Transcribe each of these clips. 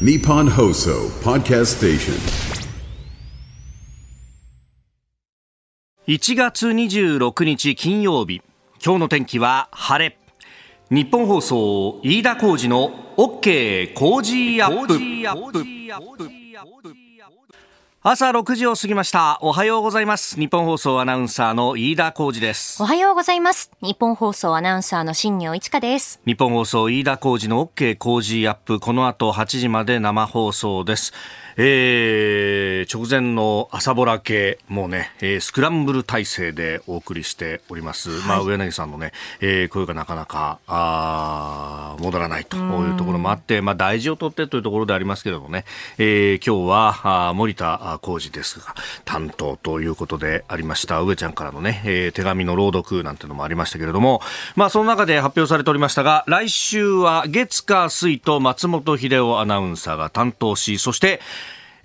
Nippon Hoso Podcast Station. 1月26日金曜日今日の天気は晴れ。日本放送飯田浩二の OK 工事アップ朝6時を過ぎました。おはようございます。日本放送アナウンサーの飯田浩二です。おはようございます。日本放送アナウンサーの新業一華です。日本放送飯田浩二の OK 工事アップ。この後8時まで生放送ですえー、直前の朝ぼら系もうね、えースクランブル体制でお送りしております、まあ上柳さんのね、えー声がなかなかあー戻らないというところもあってまあ大事を取ってというところでありますけれどもね、えー今日はあー森田浩二ですが担当ということでありました上ちゃんからのね、えー手紙の朗読なんてのもありましたけれどもまあその中で発表されておりましたが来週は月火水と松本秀夫アナウンサーが担当しそして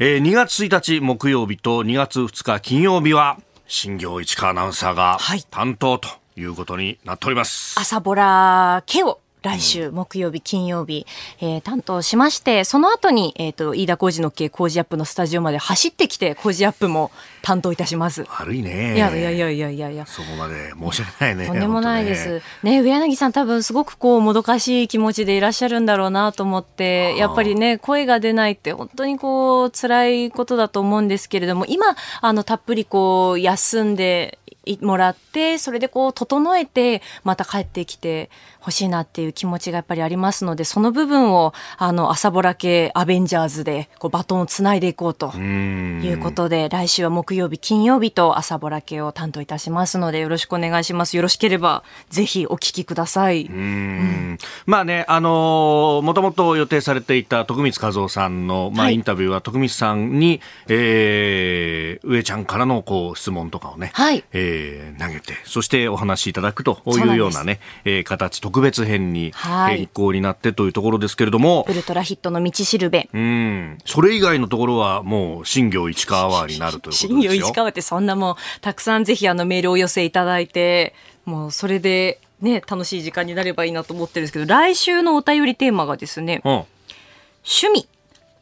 えー2月1日木曜日と2月2日金曜日は新業市川アナウンサーがはい担当ということになっております。朝ボラ家を来週木曜日、金曜日、えー担当しまして、その後に、えっ、と、飯田浩二の系工事アップのスタジオまで走ってきて、工事アップも担当いたします。悪いね。いやいやいやいやいやいや。そこまで申し訳ないね。とんでもないです。ね、上柳さん多分すごくこう、もどかしい気持ちでいらっしゃるんだろうなと思って、やっぱりね、声が出ないって本当にこう、辛いことだと思うんですけれども、今、あの、たっぷりこう、休んで、いもらってそれでこう整えてまた帰ってきてほしいなっていう気持ちがやっぱりありますのでその部分をあの朝ぼら系アベンジャーズでこうバトンをつないでいこうということで来週は木曜日金曜日と朝ぼら系を担当いたしますのでよろしくお願いします。よろしければぜひお聞きください、うん。まあね、あのーもともと予定されていた徳光和夫さんの、まあ、はい。インタビューは徳光さんに、えー、上ちゃんからのこう質問とかをね、はい。えー投げて、そしてお話しいただくというようなね、えー形、特別編にはい。変更になってというところですけれども、ウルトラヒットの道しるべ。うん、それ以外のところはもう新業市川アワーになるということですよ。新業市川ってそんなもうたくさんぜひあのメールをお寄せいただいてもうそれでね楽しい時間になればいいなと思ってるんですけど来週のお便りテーマがですねうん、趣味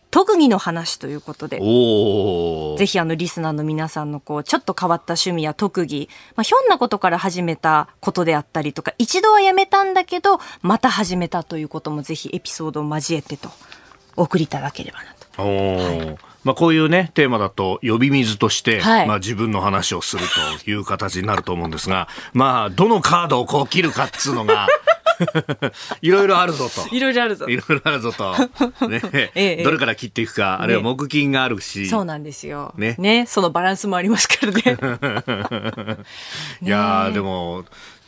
特技の話ということでぜひあのリスナーの皆さんのこうちょっと変わった趣味や特技、まあ、ひょんなことから始めたことであったりとか一度はやめたんだけどまた始めたということもぜひエピソードを交えてとお送りいただければなと。おー。まあ、こういうね、テーマだと呼び水として、はい。まあ自分の話をするという形になると思うんですが、まあ、どのカードをこう切るかっつうのが、いろいろあるぞと。いろいろあるぞいろいろあるぞと。ね、ええどれから切っていくか、あるいは木金があるし。そうなんですよ。ねね。そのバランスもありますからね。いやーでも、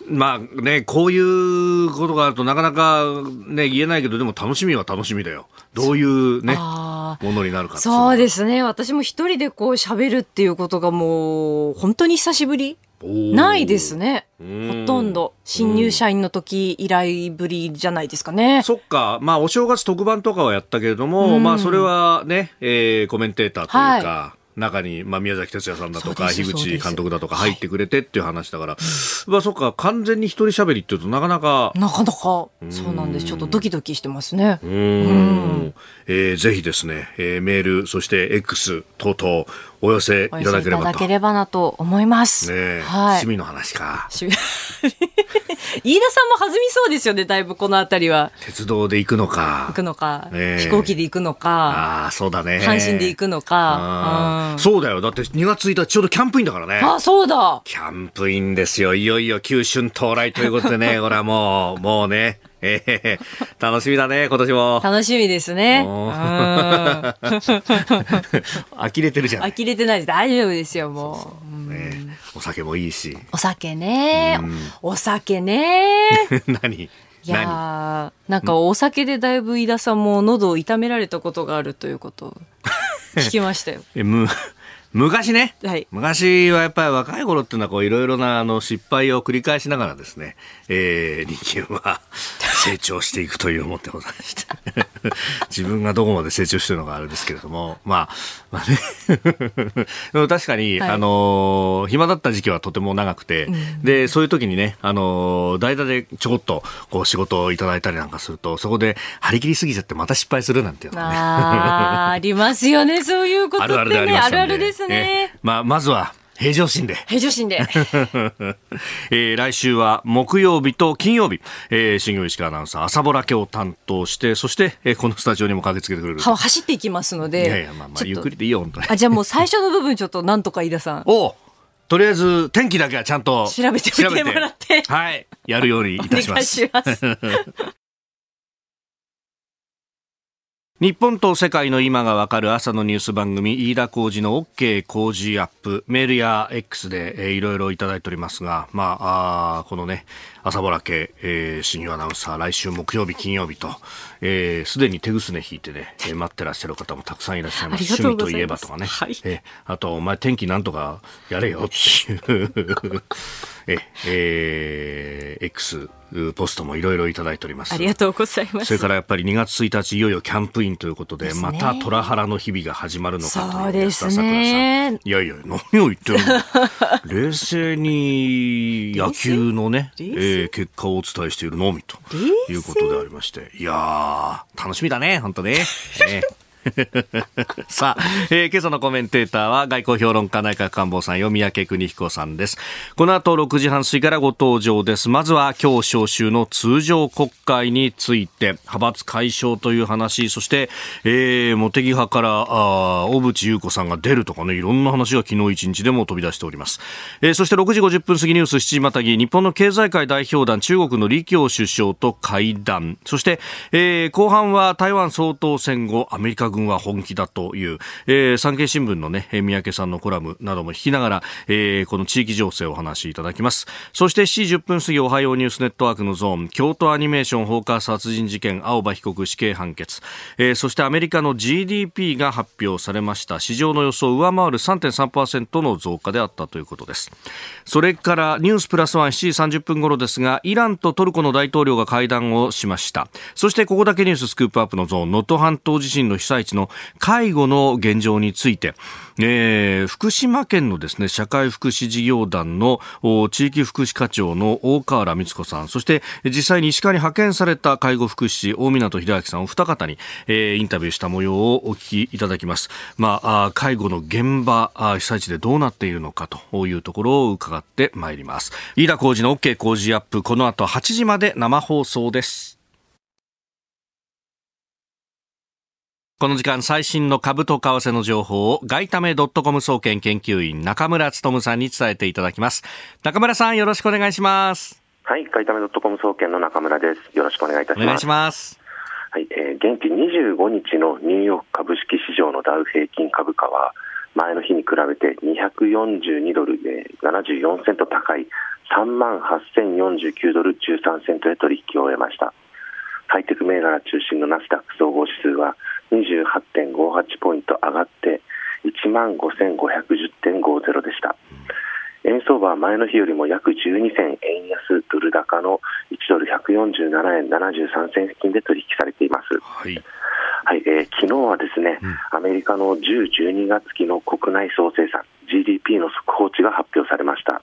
まあね、こういうことがあるとなかなかね、言えないけど、でも楽しみは楽しみだよ。どういうね、あものになるかそうですね。私も一人でこう喋るっていうことがもう本当に久しぶりないですね。んほとんど。新入社員の時以来ぶりじゃないですかね。そっか、まあ、お正月特番とかはやったけれども、うん。まあ、それはね、えーコメンテーターというか、は中に、まあ、宮崎哲也さんだとか、樋口監督だとか入ってくれてっていう話だから、まあ、そっか、完全に一人喋りっていうとなかなか、なかなか、そうなんです。ちょっとドキドキしてますね。う。ーん、えーぜひですね、えーメール、そして X 等々お寄せいただければと。ればなと思います。ねえはい趣。味の話か。し 飯田さんも弾みそうですよね、だいぶこのあたりは。鉄道で行くのか行。くのか、ねえ飛行機で行くのか、ああ、そうだね。阪神で行くのあか。そうだよ。だって2月1日ちょうどキャンプインだからね。あ、そうだ。キャンプインですよ。いよいよ九春到来ということでね、これはもう、もうね、え え楽しみだね、今年も。楽しみですね。うん。お 呆れてるじゃない。呆れてないです。大丈夫ですよ、もう。うんね、お酒もいいし。お酒ね。お酒ね。何？いやーなんかお酒でだいぶ飯田さんも喉を痛められたことがあるということを聞きましたよ。えむ昔ね、はい昔はやっぱり若い頃っていうのはこういろいろなあの失敗を繰り返しながらですね、えー、人間は 成長していくという思ってございまして。自分がどこまで成長してるのかあれですけれども、まあ、まあね。でも確かに、はい、あの、暇だった時期はとても長くて、うん、で、そういう時にね、あの、代打でちょこっと、こう、仕事をいただいたりなんかすると、そこで張り切りすぎちゃってまた失敗するなんていうのはね。あありますよね、そういうことね。あるあるでありますあるあるですね。まあ、まずは、平常心で。平常心で。えー、来週は木曜日と金曜日、えー、新業石川アナウンサー、朝ぼら家を担当して、そして、えー、このスタジオにも駆けつけてくれる。は走っていきますので。いやいや、まあまあ、ゆっくりでいいよ、本当に。あ、じゃあもう最初の部分ちょっとなんとか飯田さん。おとりあえず天気だけはちゃんと調べてみてもらって。はい。やるようにいたします。お願いします。日本と世界の今がわかる朝のニュース番組、飯田浩二の OK 工事アップ、メールや X で、いろいろいただいておりますが、まあ、あこのね、朝ぼら系、えー、新業アナウンサー、来週木曜日、金曜日と、えー、すでに手ぐすね引いてね、えー、待ってらっしゃる方もたくさんいらっしゃいます。趣味といえばとかね。はい、えー、あと、お前天気なんとかやれよっていう え、えー、X、ポストもいろいろいただいております。ありがとうございます。それからやっぱり2月1日いよいよキャンプインということで、でね、また虎原の日々が始まるのかとそうですね。いやいや、何を言ってるの 冷静に野球のね、えー、結果をお伝えしているの？みということでありまして、いやー、楽しみだね、本当ね。ね さあ、えー、今朝のコメンテーターは外交評論家内閣官房さんよ三宅邦彦さんです。この後6時半過ぎからご登場です。まずは今日召集の通常国会について派閥解消という話そして、えー、茂木派からあ小渕優子さんが出るとかねいろんな話が昨日一日でも飛び出しております、えー、そして6時50分過ぎニュース7時またぎ日本の経済界代表団中国の李強首相と会談。そして、えー、後半は台湾総統選後アメリカ軍は本気だという、えー、産経新聞のね、三宅さんのコラムなども聞きながら、えー、この地域情勢をお話しいただきます。そして7時10分過ぎ、おはようニュースネットワークのゾーン、京都アニメーション放火殺人事件、青葉被告死刑判決、えー、そしてアメリカの GDP が発表されました。市場の予想を上回る3.3%の増加であったということです。それからニュースプラスワン7時30分頃ですが、イランとトルコの大統領が会談をしました。そしてここだけニューススクープアップのゾーン、能登半島地震の被災地の介護の現状について、えー、福島県のですね、社会福祉事業団の地域福祉課長の大河原光子さん、そして実際に石川に派遣された介護福祉士、大港秀明さんお二方に、えー、インタビューした模様をお聞きいただきます。まあ、介護の現場、被災地でどうなっているのかというところを伺ってまいります。飯田浩二の OK 工事アップ、この後8時まで生放送です。この時間最新の株と為替の情報を外為ドットコム総研研究員中村努さんに伝えていただきます。中村さんよろしくお願いします。はい、外為ドットコム総研の中村です。よろしくお願いいたします。お願いします。はい、えー、現地25日のニューヨーク株式市場のダウ平均株価は前の日に比べて242ドル、で74セント高い3万8049ドル13セントで取引を終えました。ハイテク銘柄中心のナスダック総合指数は28.58ポイント上がって1万5510.50でした。円相場は前の日よりも約12銭円安ドル高の1ドル147円73銭付近で取引されています。はい。はい、えー、昨日はですね、うん、アメリカの10、12月期の国内総生産 GDP の速報値が発表されました。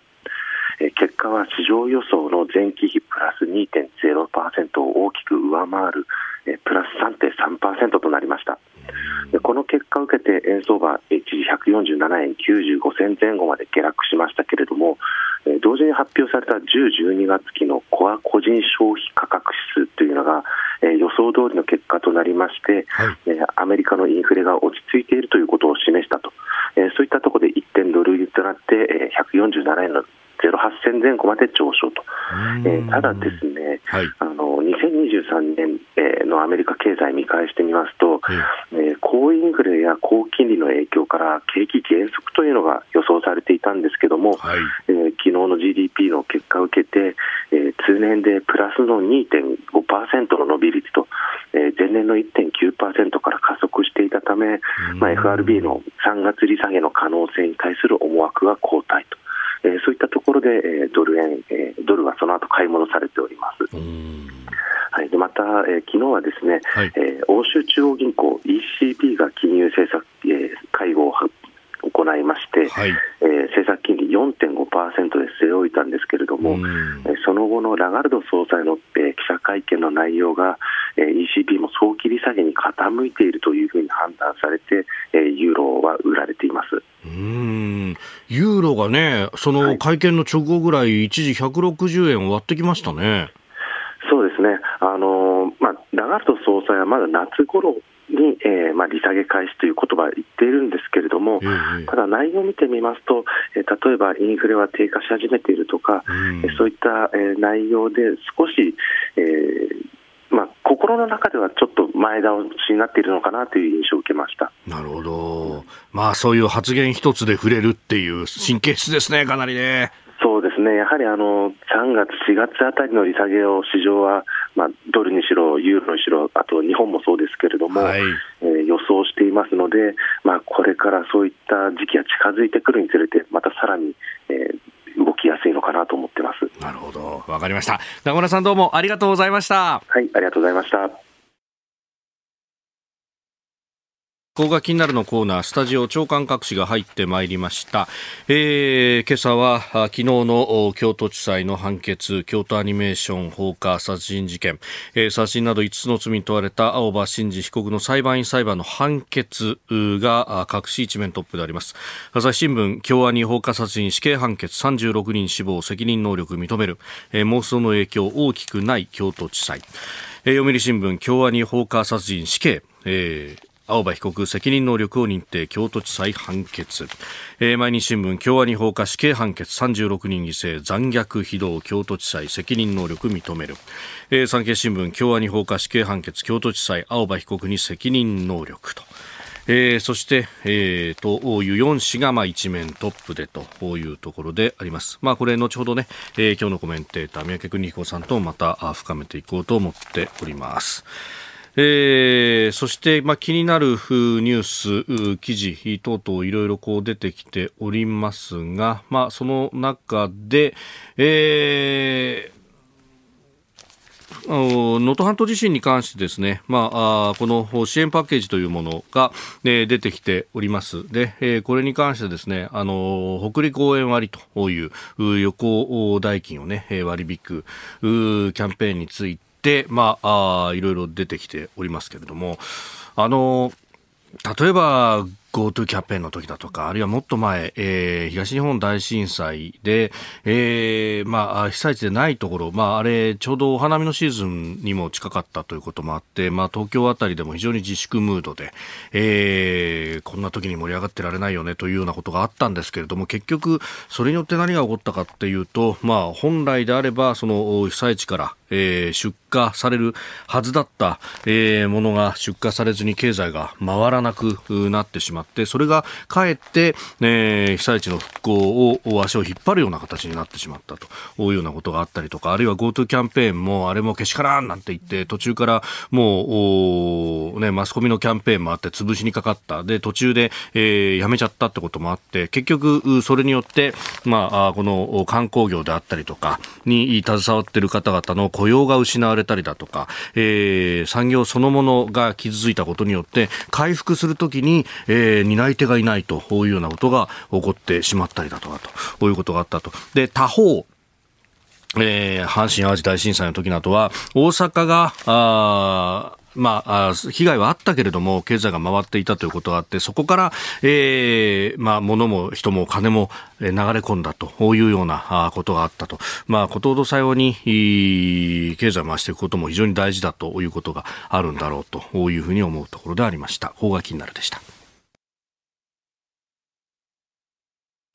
えー、結果は市場予想の前期比プラス2.0%を大きく上回るえプラス3.3%となりました。でこの結果を受けて円相場一時147円95銭前後まで下落しましたけれどもえ同時に発表された10、12月期のコア個人消費価格指数というのが、え予想通りの結果となりまして、はい、えアメリカのインフレが落ち着いているということを示したと、えそういったところで1点ドル売りとなって、え147円の08銭前後まで上昇と、えー、ただですね、はい、あの2023年、えー、のアメリカ経済見返してみますと、えー、高インフレや高金利の影響から景気減速というのが予想されていたんですけども、はい、えー、昨日の GDP の結果を受けて、えー、通年でプラスの2.5%の伸び率と、えー、前年の1.9%から加速していたため、まあ、FRB の3月利下げの可能性に対する思惑が後退と。えー、そういったろで、えー、ドル円、えー、ドルはその後買い戻されております。はい、でまた、えー、昨日はですね、はい、えー、欧州中央銀行 ECB が金融政策、えー、会合を行いまして、はい、えー、政策金利4.5%で据え置いたんですけれども、えその後のラガルド総裁の、えー、記者会見の内容が、えー、ECB も早期利下げに傾いているというふうに判断されて、えー、ユーロは売られています。うん。ユーロがね、その会見の直後ぐらい、一時160円割ってきましたね。そうですね、あのまあ、ラガルド総裁はまだ夏頃に、えーまあ、利下げ開始という言葉を言っているんですけれども、えー、ただ内容を見てみますと、えー、例えばインフレは低下し始めているとか、うん、そういった、えー、内容で少し、えーまあ、心の中ではちょっと前倒しになっているのかなという印象を受けましたなるほど、まあ、そういう発言一つで触れるっていう神経質ですね、かなりね。そうですね、やはりあの3月、4月あたりの利下げを市場は、まあ、ドルにしろ、ユーロにしろ、あと日本もそうですけれども、はい、えー、予想していますので、まあ、これからそういった時期が近づいてくるにつれて、またさらに、えー、動きやすいのかなと思ってます。なるほど、わかりました。名村さんどうもありがとうございました。はい、ありがとうございました。ここが気になるのコーナー、スタジオ長官隠しが入ってまいりました。えー、今朝は昨日の京都地裁の判決、京都アニメーション放火殺人事件、えー、殺人など5つの罪に問われた青葉真司被告の裁判員裁判の判決が各紙一面トップであります。朝日新聞、京アニ放火殺人死刑判決36人死亡、責任能力認める、えー、妄想の影響大きくない京都地裁。えー、読売新聞、京アニ放火殺人死刑、えー青葉被告責任能力を認定京都地裁判決、えー、毎日新聞京アニ放火死刑判決36人犠牲残虐非道京都地裁責任能力認める、えー、産経新聞京アニ放火死刑判決京都地裁青葉被告に責任能力とえー、そして、えー、という4紙がまあ一面トップでというところであります。まあ、これ後ほどね、えー、今日のコメンテーター三宅邦彦さんとまた深めていこうと思っております。えー、そして、まあ、気になるニュース、記事等々いろいろこう出てきておりますが、まあ、その中で、えー能登半島地震に関してですね、まあ、この支援パッケージというものが、ね、出てきております。で、え、これに関してですね、あの、北陸応援割という旅行代金をね、割引くキャンペーンについて、まあ、あいろいろ出てきておりますけれども、あの、例えば、GoTo キャンペーンの時だとか、あるいはもっと前、えー、東日本大震災で、えー、まあ、被災地でないところ、まあ、あれ、ちょうどお花見のシーズンにも近かったということもあって、まあ、東京あたりでも非常に自粛ムードで、えー、こんな時に盛り上がってられないよねというようなことがあったんですけれども、結局、それによって何が起こったかっていうと、まあ、本来であれば、その被災地から、えー、出荷されるはずだった、えー、ものが出荷されずに経済が回らなくなってしまって、それがかえって、えー、被災地の復興を足を引っ張るような形になってしまったというようなことがあったりとか、あるいは GoTo キャンペーンもあれもけしからんなんて言って、途中からもう、ね、マスコミのキャンペーンもあって潰しにかかった。で、途中で、えー、やめちゃったってこともあって、結局、それによって、まあ、この観光業であったりとかに携わっている方々の雇用が失われたりだとか、えー、産業そのものが傷ついたことによって回復するときに、えー、担い手がいないというようなことが起こってしまったりだとかということがあったと。で、他方、えー、阪神・淡路大震災の時などは、大阪が、あまあ、被害はあったけれども、経済が回っていたということがあって、そこから、えー、まあ、物も人も金も流れ込んだというようなことがあったと。まあ、ことほどさように、経済を回していくことも非常に大事だということがあるんだろうというふうに思うところでありました。法が気になるでした。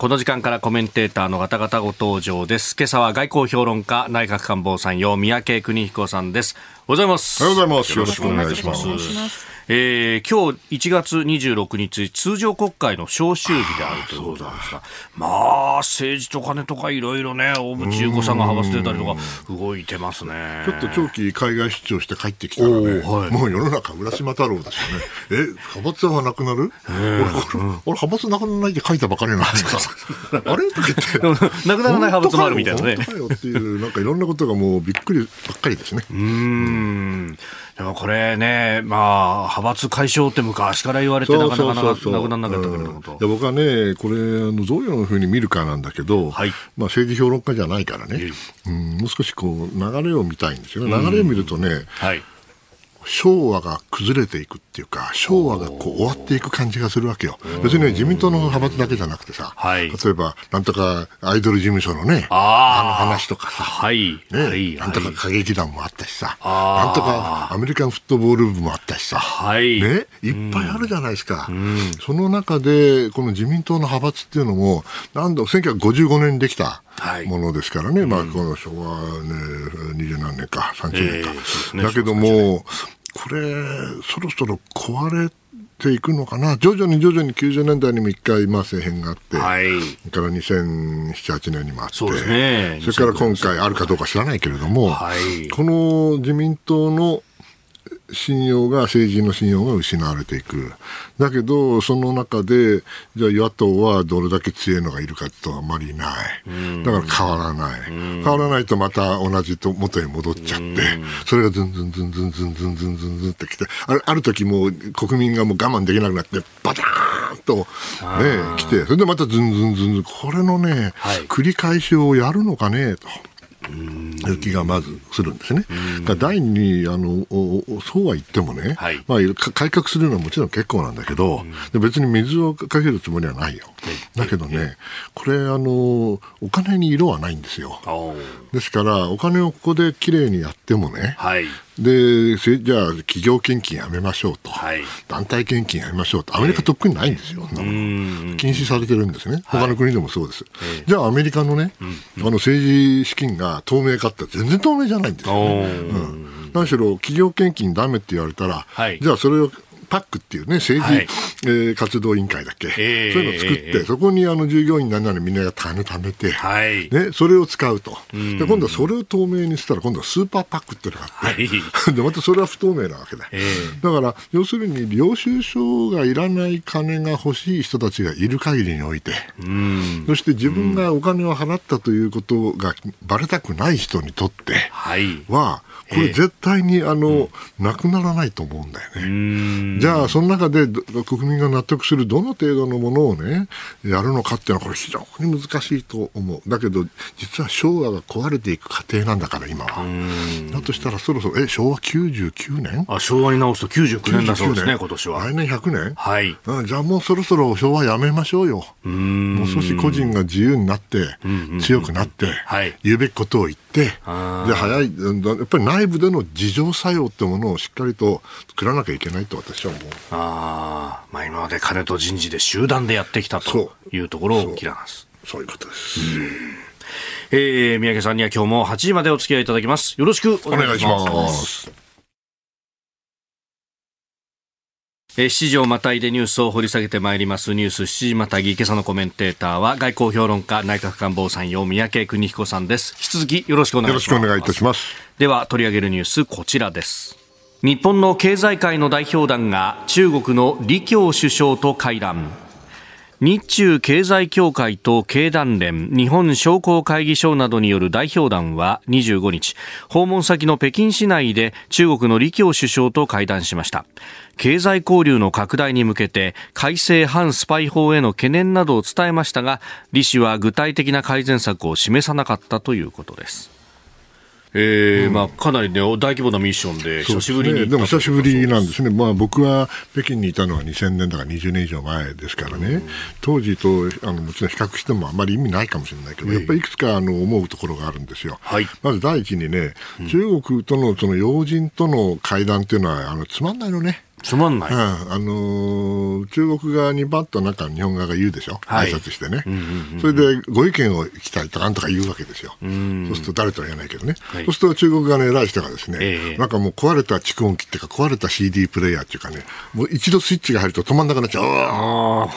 この時間からコメンテーターの方々ご登場です。今朝は外交評論家、内閣官房参与、三宅邦彦さんです。おはようございます。おはようございます。よろしくお願いします。えー、今日1月26日、通常国会の召集日であるということなんですが、まあ、政治と金とかいろいろね、大渕優子さんが派閥出たりとか、動いてますね。ちょっと長期海外出張して帰ってきたらね、はい、もう世の中、浦島太郎ですよね。え、派閥はなくなる、えー、俺、派閥なくならないって書いたばかりなんですか？あれ？とか言って。なくならない派閥もあるみたいなね。っていう、なんかいろんなことがもうびっくりばっかりですね。うんんでもこれね、まあ、派閥解消って昔から言われて、なかなかなくならなかったけれどもと、いや僕はね、これ、あのどういうふうに見るかなんだけど、はい。まあ、政治評論家じゃないからね、うん、もう少しこう流れを見たいんですよね、流れを見るとね、はい。昭和が崩れていくっていうか、昭和がこう終わっていく感じがするわけよ。別にね、自民党の派閥だけじゃなくてさ、はい例えば、なんとかアイドル事務所のね、あの話とかさ、はい。ね、はい。なんとか歌劇団もあったしさ、なんとかアメリカンフットボール部もあったしさ、はい。ね、いっぱいあるじゃないですか。その中で、この自民党の派閥っていうのも、なんだ、1955年にできたはいものですからね、まあ、この昭和ね、二十何年か、30年か。ええそうですね。だけども、これ、そろそろ壊れていくのかな。徐々に徐々に90年代にも一回、まあ、政変があって、はい。それから2007、8年にもあって、そうですね。それから今回あるかどうか知らないけれども、はい。この自民党の信用が、政治の信用が失われていく。だけど、その中で、じゃあ野党はどれだけ強いのがいるかとあまりいない。だから変わらない。変わらないとまた同じと元に戻っちゃって、それがズンズンズンズンズンズンズンズンズンってきて、あるある時もう国民がもう我慢できなくなって、バターンとね、来て、それでまたズンズンズンズン、これのね、はい繰り返しをやるのかね、と。気がまずするんですね。だから第二にあのそうは言ってもね、はいまあ、か改革するのはもちろん結構なんだけど、で別に水をかけるつもりはないよ。だけどね、これあの、お金に色はないんですよ。ですから、お金をここできれいにやってもね、はい。でせじゃあ企業献金やめましょうと、はい。団体献金やめましょうと、アメリカとっくにないんですよ、そんなもの。禁止されてるんですね、他の国でもそうです。じゃあ、アメリカのね、あの政治資金が透明かって全然透明じゃないんですよおね。ー。うん。何しろ企業献金ダメって言われたら、はい。じゃあそれをパックっていうね、政治、はいえー活動委員会だっけ、ええそういうのを作って、ええそこにあの従業員なんならみんなが金貯めて、はい。ね、それを使うと、で今度はそれを透明にしたら、今度はスーパーパックっていうのがあって、はい。でまたそれは不透明なわけだ、えだから要するに領収書がいらない金が欲しい人たちがいる限りにおいて、うん。そして自分がお金を払ったということがばれたくない人にとってはい。は、これ絶対にあの、なくならないと思うんだよね。うん。じゃあ、その中でど国民が納得するどの程度のものをね、やるのかっていうのは、これ非常に難しいと思う。だけど、実は昭和が壊れていく過程なんだから、今は。だとしたら、そろそろ、え、昭和99年？あ、昭和に直すと99年だそうですね、今年は。来年100年？はい。うん、じゃあもうそろそろ昭和やめましょうよ。もう少し個人が自由になって、強くなって、はい言うべきことを言って、で早い、うんやっぱり内部での自浄作用ってものをしっかりと作らなきゃいけないと私は思う。ああ、まあ今まで金と人事で集団でやってきたとそいうところを切らます。そういうことです。えー、三宅さんには今日も8時までお付き合いいただきます。よろしくおお願いし。ます。えー7時をまたいでニュースを掘り下げてまいりますニュース7時またぎ今朝のコメンテーターは外交評論家内閣官房参与三宅邦彦さんです引き続きよろしくお願いしますよろしくお願いいたします。では取り上げるニュースこちらです日本の経済界の代表団が中国の李強首相と会談日中経済協会と経団連、日本商工会議所などによる代表団は25日、訪問先の北京市内で中国の李強首相と会談しました。経済交流の拡大に向けて改正反スパイ法への懸念などを伝えましたが、李氏は具体的な改善策を示さなかったということです。えーまあ、かなり、ね、大規模なミッションで久しぶりにでも久しぶりなんですね、まあ、僕は北京にいたのは2000年だから20年以上前ですからね、当時とあのもちろん比較してもあまり意味ないかもしれないけど、やっぱりいくつかあの思うところがあるんですよ。はい。まず第一にね、中国とのその要人との会談っていうのはあのつまんないのね。つまんない。うん。あのー中国側にバッとなんか日本側が言うでしょ、はい。挨拶してね、それでご意見を聞きたいとかなんとか言うわけですよ、そうすると誰とは言えないけどね、はい。そうすると中国側の偉い人がですね、ええ。なんかもう壊れた蓄音機っていうか、壊れた CD プレイヤーっていうかね、もう一度スイッチが入ると止まんなくなっちゃう、うわー。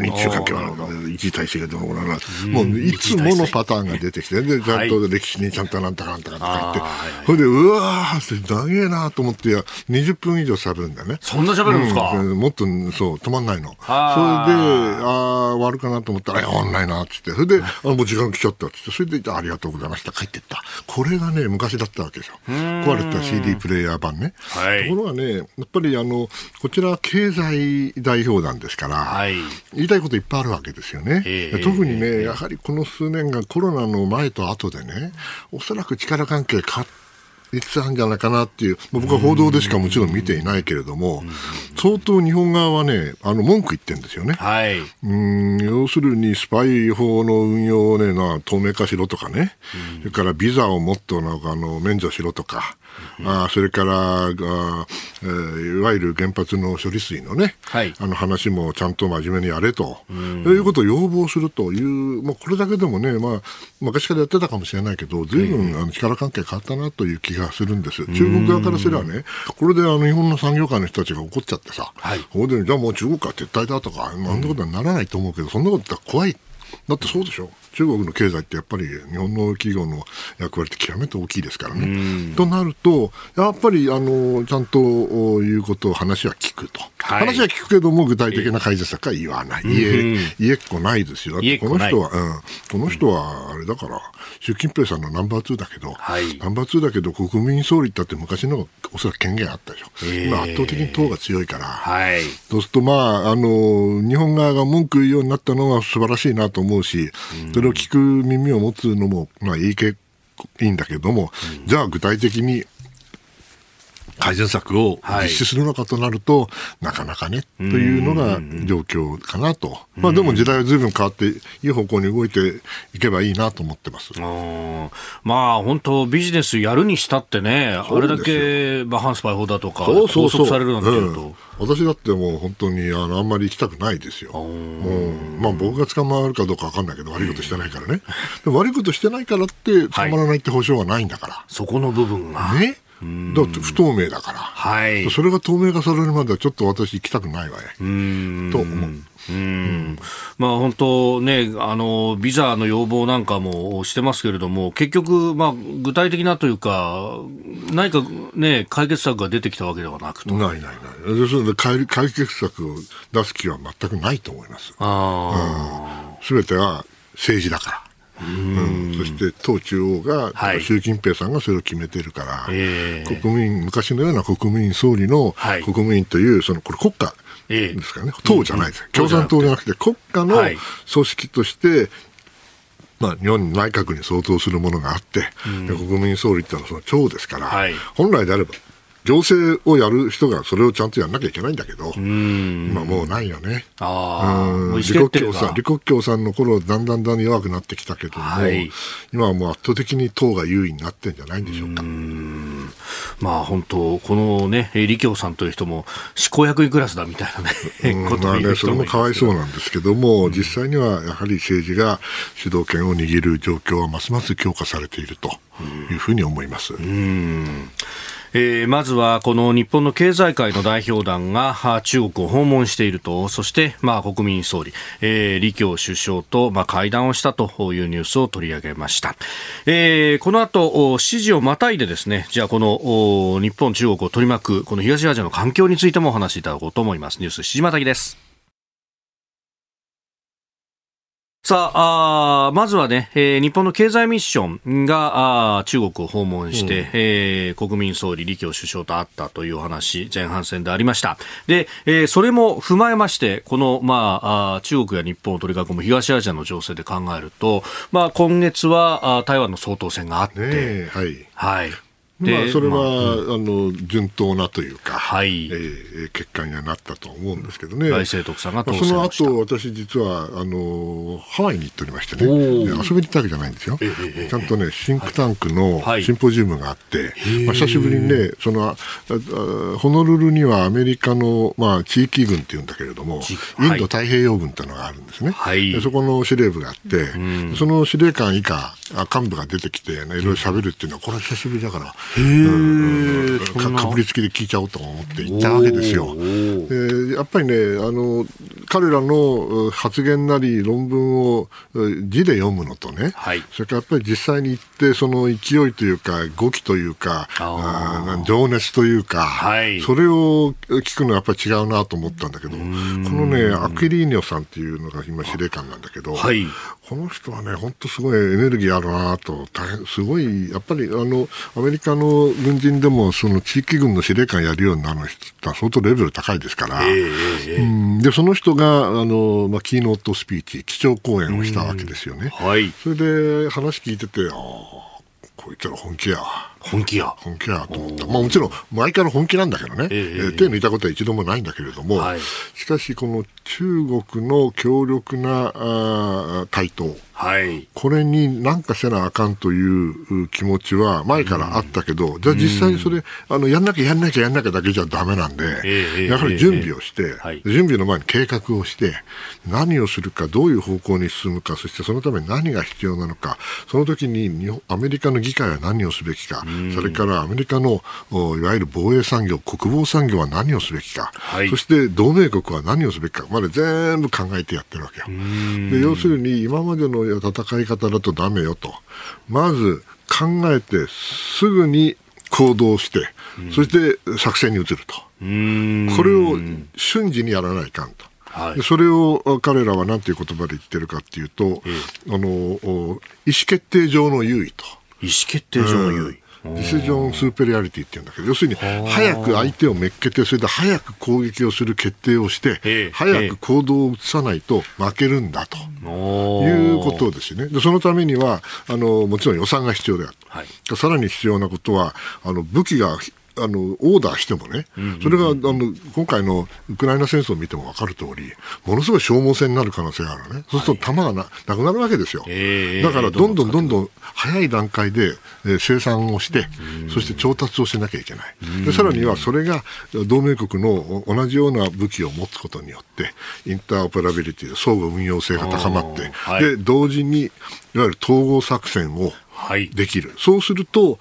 日中関係は維持体制がどのぐらいなもういつものパターンが出てきて、で、ちゃんと歴史にちゃんとなんとかなんとかとか言って、それで、うわー長えなと思って、20分以上喋るんだよね。そんな喋るんですか、うんもっと、そう、止まんないの。それで、あーああ、終わるかなと思ったら、終わんないな、つって。それで、あもう時間来ちゃった、つって。それで、あありがとうございました。帰ってった。これがね、昔だったわけですよ。壊れた CD プレイヤー版ね。はいところがね、やっぱりあの、こちらは経済代表団ですから、はい言いたいこといっぱいあるわけですよね。ええ特にね、やはりこの数年がコロナの前と後でね、おそらく力関係変わりつつあるんじゃないかなっていう、まあ僕は報道でしかもちろん見ていないけれども、相当日本側はね、あの文句言ってるんですよね。はい。うん要するにスパイ法の運用を、ね、な透明化しろとかね、それからビザをもっとなんかあの免除しろとか、あそれからあ、えーいわゆる原発の処理水のね、はい。あの話もちゃんと真面目にやれと、そういうことを要望するという、まあ、これだけでもね、まあ、昔からやってたかもしれないけど、ずいぶんあの力関係変わったなという気がするんです。中国側からすればね、これであの日本の産業界の人たちが怒っちゃってさ、はい。ここでじゃあもう中国は撤退だとか、あんなことにならないと思うけど、そんなこと言ったら怖い。だってそうでしょ？中国の経済ってやっぱり日本の企業の役割って極めて大きいですからね。となると、やっぱりあのちゃんとお言うことを話は聞くと、はい話は聞くけども具体的な改善策は言わない。家、家っ子ないですよ。だってこの人は、うん、この人はあれだから、習近平さんのナンバー2だけど、はいナンバー2だけど国民総理だって昔のおそらく権限あったでしょ。ええ今圧倒的に党が強いから。はい。そうすると、まあ、あの、日本側が文句言うようになったのは素晴らしいなと思うし、それを聞く耳を持つのも、まあ、いいけ、いいんだけども、じゃあ具体的に改善策をはい実施するのかとなると、なかなかね、というのが状況かなと。まあでも時代は随分変わって、いい方向に動いていけばいいなと思ってます。うんまあ本当ビジネスやるにしたってね、あれだけ、まあ、反スパイ法だとか、そうそうそう拘束されるなんていうと、うん私だってもう本当にあのあんまり行きたくないですよ。うんまあ僕が捕まるかどうかわかんないけど悪いことしてないからね。でも悪いことしてないからって捕まらないって保証はないんだから。そこの部分が。ねだって不透明だから。はい。それが透明化されるまではちょっと私行きたくないわよ。と思う。うんまあ本当ね、あの、ビザの要望なんかもしてますけれども、結局、まあ具体的なというか、何かね、解決策が出てきたわけではなくと。ないないない。でそれで解解決策を出す気は全くないと思います。あすべては政治だから。うん。そして党中央が、はい。習近平さんがそれを決めてるから、ええ。国民、昔のような国民総理のはい。国民という、そのこれ国家ええ。ですからね、党じゃないです、うん。共産党じゃなくて国家のはい。組織として、まあ、日本内閣に相当するものがあって、で国民総理ってのはその長ですから、はい。本来であれば、行政をやる人がそれをちゃんとやんなきゃいけないんだけど、今もうないよね。李克強さん、李克強さんの頃だんだんだん弱くなってきたけども、はい。今はもう圧倒的に党が優位になってんじゃないんでしょうか。まあ本当、このね、えー李強さんという人も、執行役員クラスだみたいなね、ことをまあね、それもかわいそうな。なんですけども、実際にはやはり政治が主導権を握る状況はますます強化されているというふうに思います。えーまずはこの日本の経済界の代表団が中国を訪問していると、そして、まあ、国民総理、えー李強首相と、まあ、会談をしたというニュースを取り上げました。えーこの後、お7時をまたいでですね、じゃあこの日本、中国を取り巻くこの東アジアの環境についてもお話しいただこうと思います。ニュース7時またぎです。さああーまずはね、えー日本の経済ミッションがあー中国を訪問して、えー国民総理李強首相と会ったというお話、前半戦でありました。で、えーそれも踏まえまして、この、まあ、あー中国や日本を取り囲む東アジアの情勢で考えると、まあ、今月はあー台湾の総統選があって、ねえはい。はい。まあ、それは、まああの順当なというか、はい。えー結果にはなったと思うんですけどね。大清徳さんが当まあその。後、私実は、あの、ハワイに行っておりましてね、遊びに行ったわけじゃないんですよ。ちゃんとね、シンクタンクのはい。シンポジウムがあって、まあ、久しぶりにね、その、ホノルルにはアメリカの、まあ、地域軍っていうんだけれども、地イはい。ンド太平洋軍っていうのがあるんですね。はい。でそこの司令部があって、その司令官以下、あ幹部が出てきて、ね、いろいろ喋るっていうのは、これは久しぶりだから、うんかかぶりつきで聞いちゃおうと思って行ったわけですよ。でやっぱりね、あの、彼らの発言なり論文を字で読むのとね、はい、それからやっぱり実際に行ってその勢いというか語気というか情熱というか、はい、それを聞くのはやっぱり違うなと思ったんだけどこのねアクリーニョさんっていうのが今司令官なんだけど、はい、この人はね本当すごいエネルギーあるなと大変すごいやっぱりあのアメリカの軍人でもその地域軍の司令官やるようになる人は相当レベル高いですから、えー、うん、でその人があの、まあ、キーノートスピーチ基調講演をしたわけですよね。はい、それで話聞いててああこいつら本気や。本気や。本気やと思った。まあもちろん、前から本気なんだけどね。えー、えー、手抜いたことは一度もないんだけれども、はい、しかしこの中国の強力なあ台頭。はい、これに何かせなあかんという気持ちは前からあったけど、うん、じゃあ実際にそれ、あのやんなきゃやんなきゃやんなきゃだけじゃだめなんで、えー、やはり準備をして、えー、準備の前に計画をして、何をするか、どういう方向に進むか、そしてそのために何が必要なのか、その時に日本アメリカの議会は何をすべきか、それからアメリカのいわゆる防衛産業、国防産業は何をすべきか、はい、そして同盟国は何をすべきかまで全部考えてやってるわけよ。で要するに今までの戦い方だとだめよと。まず考えてすぐに行動して、そして作戦に移ると。これを瞬時にやらないかんと。はい、それを彼らは何ていう言葉で言ってるかっていうと、えー、あの意思決定上の優位と。意思決定上の優位。ディシジョンスーペリアリティって言うんだけど、要するに、早く相手をめっけて、それで早く攻撃をする決定をして、早く行動を移さないと負けるんだということですね。でそのためにはあの、もちろん予算が必要である。はい、さらに必要なことは、あの武器があのオーダーしてもね、それがあの今回のウクライナ戦争を見ても分かる通り、ものすごい消耗戦になる可能性があるね、そうすると弾がななくなるわけですよ、だからどんどんどんどん早い段階で、えー、生産をして、そして調達をしなきゃいけない、でさらにはそれが同盟国の同じような武器を持つことによって、インターオペラビリティ、相互運用性が高まって、はい、で同時にいわゆる統合作戦をできる、はい、そうすると、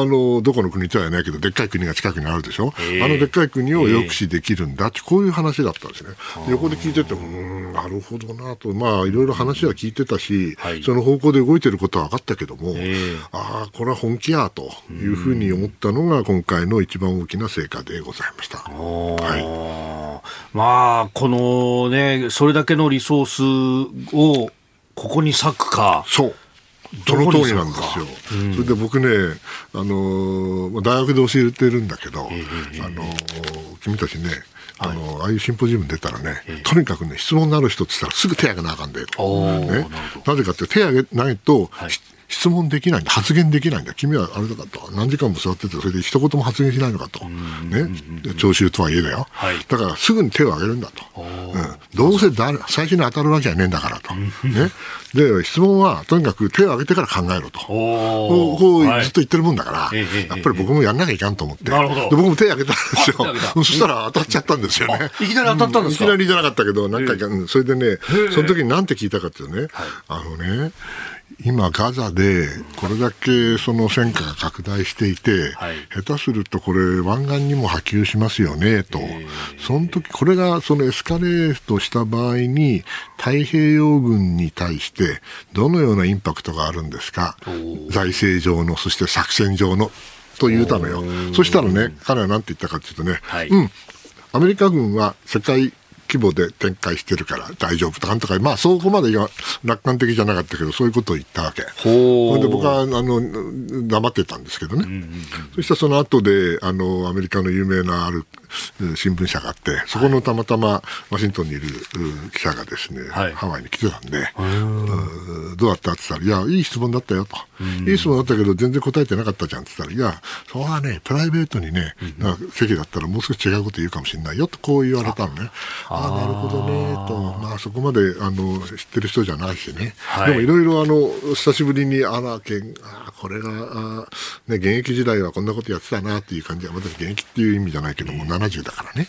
あのどこの国とは言わないけどでっかい国が近くにあるでしょ、え。ー、あのでっかい国を抑止できるんだ。って、こういう話だったんですね、横で聞いててうんなるほどなと、まあ、いろいろ話は聞いてたし、はい、その方向で動いてることは分かったけども、え。ー、ああ、これは本気やというふうに思ったのが、今回の一番大きな成果でございました。はい、まあ、このね、それだけのリソー。スをここに割くか。そうその通りなんですよ。うん、それで僕ね、あの大学で教えてるんだけど、えー、あの君たちね、あの、はい、ああいうシンポジウム出たらね、えー、とにかくね、質問のある人って言ったらすぐ手挙げなあかんで、ね、なぜかって手挙げないと、はい質問できないんだ、発言できないんだ、君はあれだかと、何時間も座ってて、それで一言も発言しないのかと、ね、聴衆とはいえだよ、はい、だからすぐに手を挙げるんだと、うん、どうせ誰最初に当たるわけじゃねえんだからと、ね、で質問はとにかく手を挙げてから考えろと、こうこうずっと言ってるもんだから、はい、やっぱり僕もやんなきゃいかんと思って、で僕も手を挙げたんですよ、そしたら当たっちゃったんですよね。いきなり当たったんですか、いきなりじゃなかったけど、何回か、それでね、その時に何て聞いたかっていうね、あのね、今、ガザでこれだけその戦火が拡大していて、はい、下手するとこれ、湾岸にも波及しますよねと、その時これがそのエスカレートした場合に、太平洋軍に対してどのようなインパクトがあるんですか、財政上の、そして作戦上のと言うたのよ。そしたらね、彼は何て言ったかというとね、はい、うん、アメリカ軍は世界規模で展開してるから大丈夫とかんとか、まあ、そこまで楽観的じゃなかったけど、そういうことを言ったわけ。ほんで僕はあの黙ってたんですけどね、うんうんうん、そしたらその後であのアメリカの有名なある新聞社があって、そこのたまたまワシントンにいる記者がですね、はい、ハワイに来てたんで、どうだった？って言ったら、いや、いい質問だったよと、いい質問だったけど、全然答えてなかったじゃんって言ったら、いや、それはね、プライベートにね、席だったらもう少し違うこと言うかもしれないよと、こう言われたのね。ああ、なるほどね、と、まあ、そこまであの知ってる人じゃないしね、はい、でもいろいろあの久しぶりに、あら、けんあこれがあ、ね、現役時代はこんなことやってたなっていう感じは、まだ現役っていう意味じゃないけども、70だからね。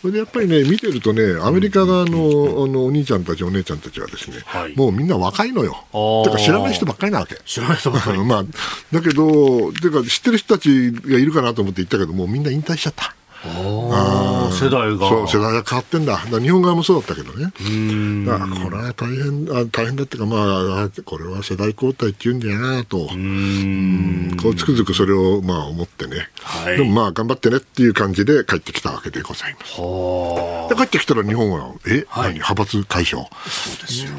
それでやっぱりね、見てるとね、アメリカ側の,、あのお兄ちゃんたち、お姉ちゃんたちはですね、はい、もうみんな若いのよ。てか知らない人ばっかりなわけ。知らない人ばっかり。まあ、だけど、てか知ってる人たちがいるかなと思って行ったけど、もうみんな引退しちゃった。あ世代が。そう世代が変わってんだ。だ日本側もそうだったけどね。だからこれは大変あ大変だっていうかまあこれは世代交代っていうんだよなと。うん。こうつくづくそれをまあ思ってね、はい、でもまあ頑張ってねっていう感じで帰ってきたわけでございます。で帰ってきたら日本はえ、はい、何？派閥解消？そうですよ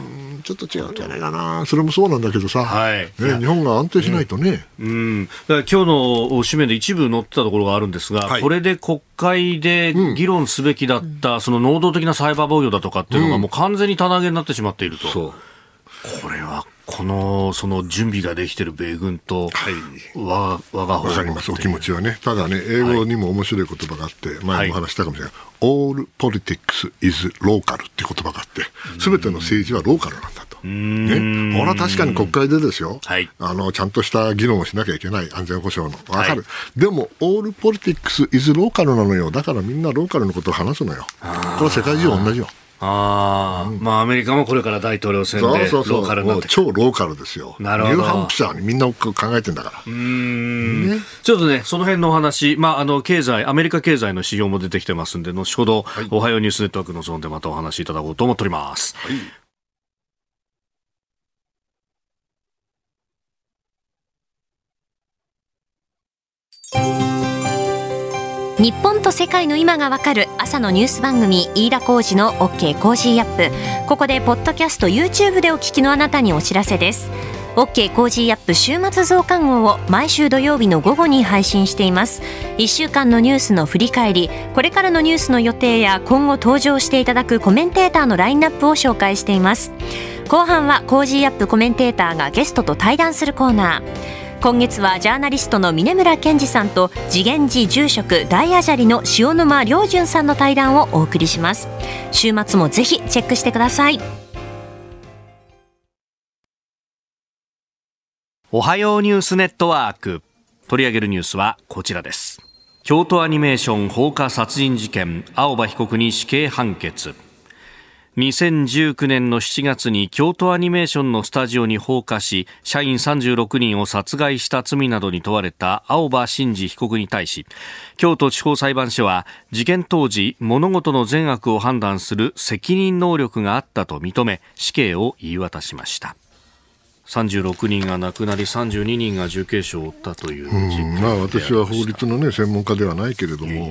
ちょっと違うんじゃな。いかな、それもそうなんだけどさ、はい。ね、日本が安定しないとね。うん、うん、今日の紙面で一部載ってたところがあるんですが、はい、これで国会で議論すべきだった、うん、その能動的なサイバー防御だとかっていうのが、もう完全に棚上げになってしまっていると。これはこのその準備ができている米軍と、はい、わ我が方わかります、お気持ちはね、ただね、英語にも面白い言葉があって、はい、前も話したかもしれない、All politics is local っていう言葉があって、すべての政治はローカルなんだと。ね、これは確かに国会でですよ、はい、あのちゃんとした議論をしなきゃいけない、安全保障の、わかる、はい、でも、オールポリティックス・イズ・ローカルなのよ、だからみんなローカルのことを話すのよ、これは世界中同じよ。ああ、うん、まあアメリカもこれから大統領選でローカルになって超ローカルですよ。なるほど。ニューハンプシャーにみんな考えてんだから。うん、ね、ちょっとね、その辺のお話、まああの経済、アメリカ経済の指標も出てきてますんで、後ほど、はい、おはようニュースネットワークのゾーンでまたお話しいただこうと思っております。はい日本と世界の今がわかる朝のニュース番組飯田浩司の OK Cozy Up。ここでポッドキャスト YouTube でお聞きのあなたにお知らせです。OK コージーアップ週末増刊号を毎週土曜日の午後に配信しています。1週間のニュースの振り返りこれからのニュースの予定や今後登場していただくコメンテーターのラインナップを紹介しています。後半は Cozy Up コメンテーターがゲストと対談するコーナー。今月はジャーナリストの峯村健司さんと慈眼寺住職大阿闍梨の塩沼亮潤さんの対談をお送りします。週末もぜひチェックしてください。おはようニュースネットワーク。取り上げるニュースはこちらです。京都アニメーション放火殺人事件青葉被告に死刑判決。2019年の7月に京都アニメーションのスタジオに放火し社員36人を殺害した罪などに問われた青葉真司被告に対し京都地方裁判所は事件当時物事の善悪を判断する責任能力があったと認め死刑を言い渡しました。36人が亡くなり32人が重軽傷を負ったというまあ、私は法律の、ね、専門家ではないけれども、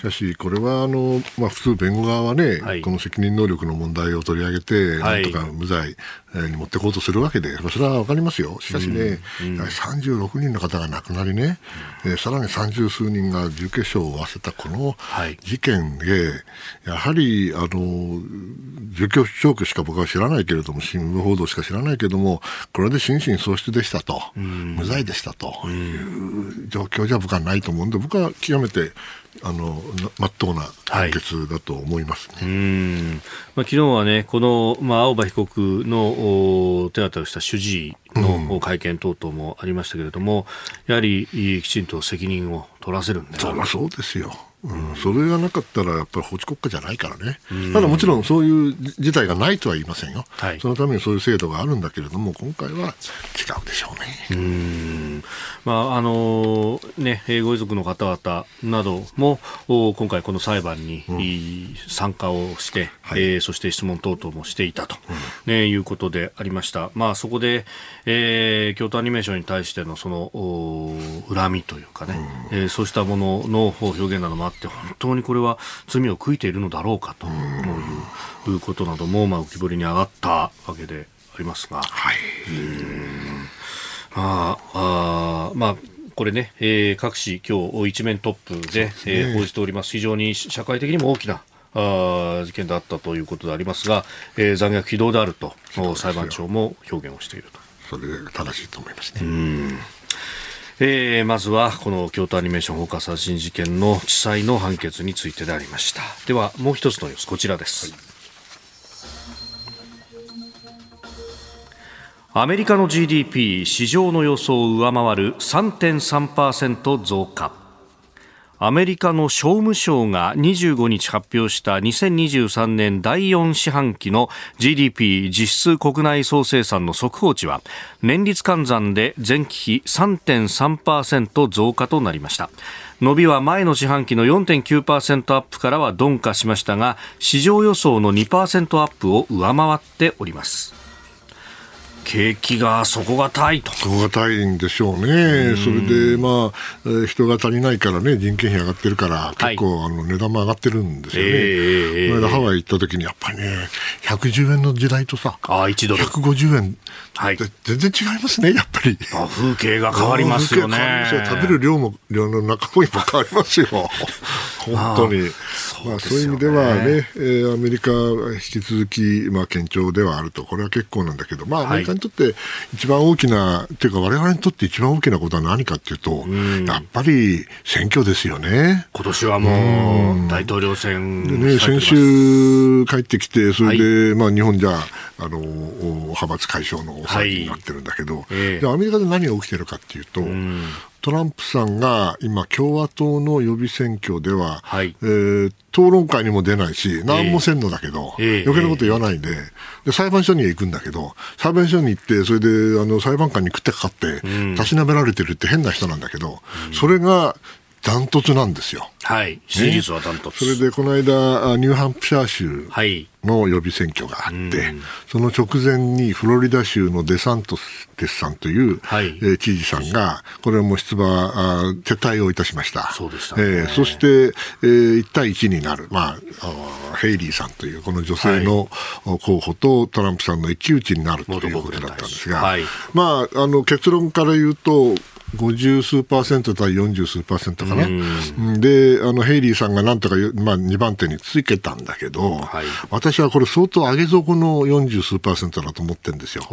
しかし、これはあの、まあ、普通、弁護側はね、はい、この責任能力の問題を取り上げて、なんとか無罪に持っていこうとするわけで、それは分かりますよ、しかしね、うん。うん、36人の方が亡くなりね、うん、さらに三十数人が重軽傷を負わせたこの事件で、やはりあの状況証拠しか僕は知らないけれども、新聞報道しか知らないけれども、これで心神喪失でしたと、うん、無罪でしたという状況じゃ僕はないと思うんで、僕は極めてあのまっとうな判決だと思いますね、はい、うん。まあ、昨日はね、この、まあ、青葉被告の手当てをした主治医の会見等々もありましたけれども、うん、やはりきちんと責任を取らせるんだよそうですよ。うん、それがなかったらやっぱり法治国家じゃないからね、ただもちろんそういう事態がないとは言いませんよ、はい、そのためにそういう制度があるんだけれども、今回は違うでしょうね。うん。まああのね、ご遺族の方々なども今回、この裁判に、うん、参加をして、はい、えー、そして質問等々もしていたと、うん、ね、いうことでありました。まあ、そこで、えー、京都アニメーションに対してのその恨みというかね、うん、えー、そうしたものの表現などもあって本当にこれは罪を悔いているのだろうかということなども、まあ、浮き彫りに上がったわけでありますが。はい、ああまあこれね、えー、各紙今日一面トップで、ねえー、報じております。非常に社会的にも大きなあ事件であったということでありますが、えー、残虐非道であると裁判長も表現をしていると。それで正しいと思いますね。えー、まずはこの京都アニメーション放火殺人事件の地裁の判決についてでありました。ではもう一つのニュースこちらです、はい。アメリカの GDP 市場の予想を上回る3.3%増加アメリカの商務省が25日発表した2023年第4四半期の GDP 実質国内総生産の速報値は年率換算で前期比3.3%増加となりました。伸びは前の四半期の4.9%アップからは鈍化しましたが市場予想の2%アップを上回っております。景気が底堅いと。底堅いんでしょうね。それで、まあ、人が足りないからね、人件費上がってるから、結構、あの値段も上がってるんですよね。えー、この間ハワイ行った時に、やっぱりね、110円の時代とさ、あ1ドル150円、はい、全然違いますね、やっぱり。あ風景が変わりますよね。食べる量も、量の中身も変わりますよ。本当に。まあ、そういう意味ではね、えー、アメリカは引き続き、まあ、堅調ではあると、これは結構なんだけど、まあ、アメリカにとって一番大きな、っていうか、われわれにとって一番大きなことは何かっていうと、うやっぱり選挙ですよね。今年はもう、大統領選ね、先週帰ってきて、それで、はい、まあ、日本じゃ、あの、派閥解消の騒ぎになってるんだけど、はいえー、アメリカで何が起きてるかっていうと、トランプさんが今、共和党の予備選挙では、はい、えー、討論会にも出ないし、何もせんのだけど、えー、余計なこと言わないでで、裁判所には行くんだけど、裁判所に行って、それであの裁判官に食ってかかって、たしなめられてるって変な人なんだけど、うん、それがダントツなんですよ。はい。支持率はダントツ、ね、それでこの間、ニューハンプシャー州の予備選挙があって、はい、その直前にフロリダ州のデサントスさんという、はい、えー、知事さんが、これも出馬あ、撤退をいたしました。そうでした、ね、えー、そして、えー、1対1になる、まあ、ヘイリーさんというこの女性の候補とトランプさんの一騎打ちになるということだったんですが、はい、まあ、あの結論から言うと、50数パーセント対40数パーセントかな、であのヘイリーさんがなんとか、まあ、2番手につけたんだけど、はい、私はこれ、相当上げ底の40数パーセントだと思ってるんですよ。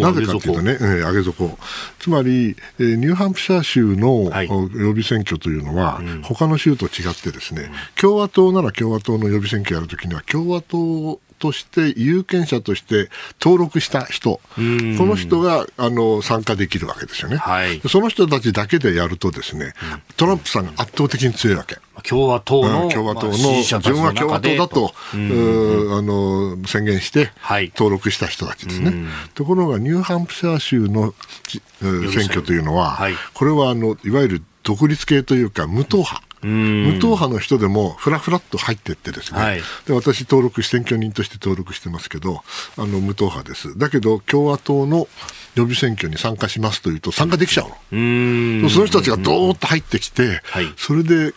なぜかというとね、上げ底、つまり、えー、ニューハンプシャー州の、はい、予備選挙というのは、うん、他の州と違ってですね、共和党なら共和党の予備選挙やるときには、共和党として有権者として登録した人、この人があの参加できるわけですよね、はい、その人たちだけでやるとですね、トランプさんが圧倒的に強いわけ。共和党の、共和党の、自分は共和党だと、あの宣言して登録した人たちですね。ところがニューハンプシャー州の選挙というのは、はい、これはあのいわゆる独立系というか無党派。無党派の人でもふらふらっと入っていってですね、はい、で私登録選挙人として登録してますけどあの無党派です。だけど共和党の予備選挙に参加しますというと参加できちゃうの。その人たちがどーっと入ってきて、はい、それで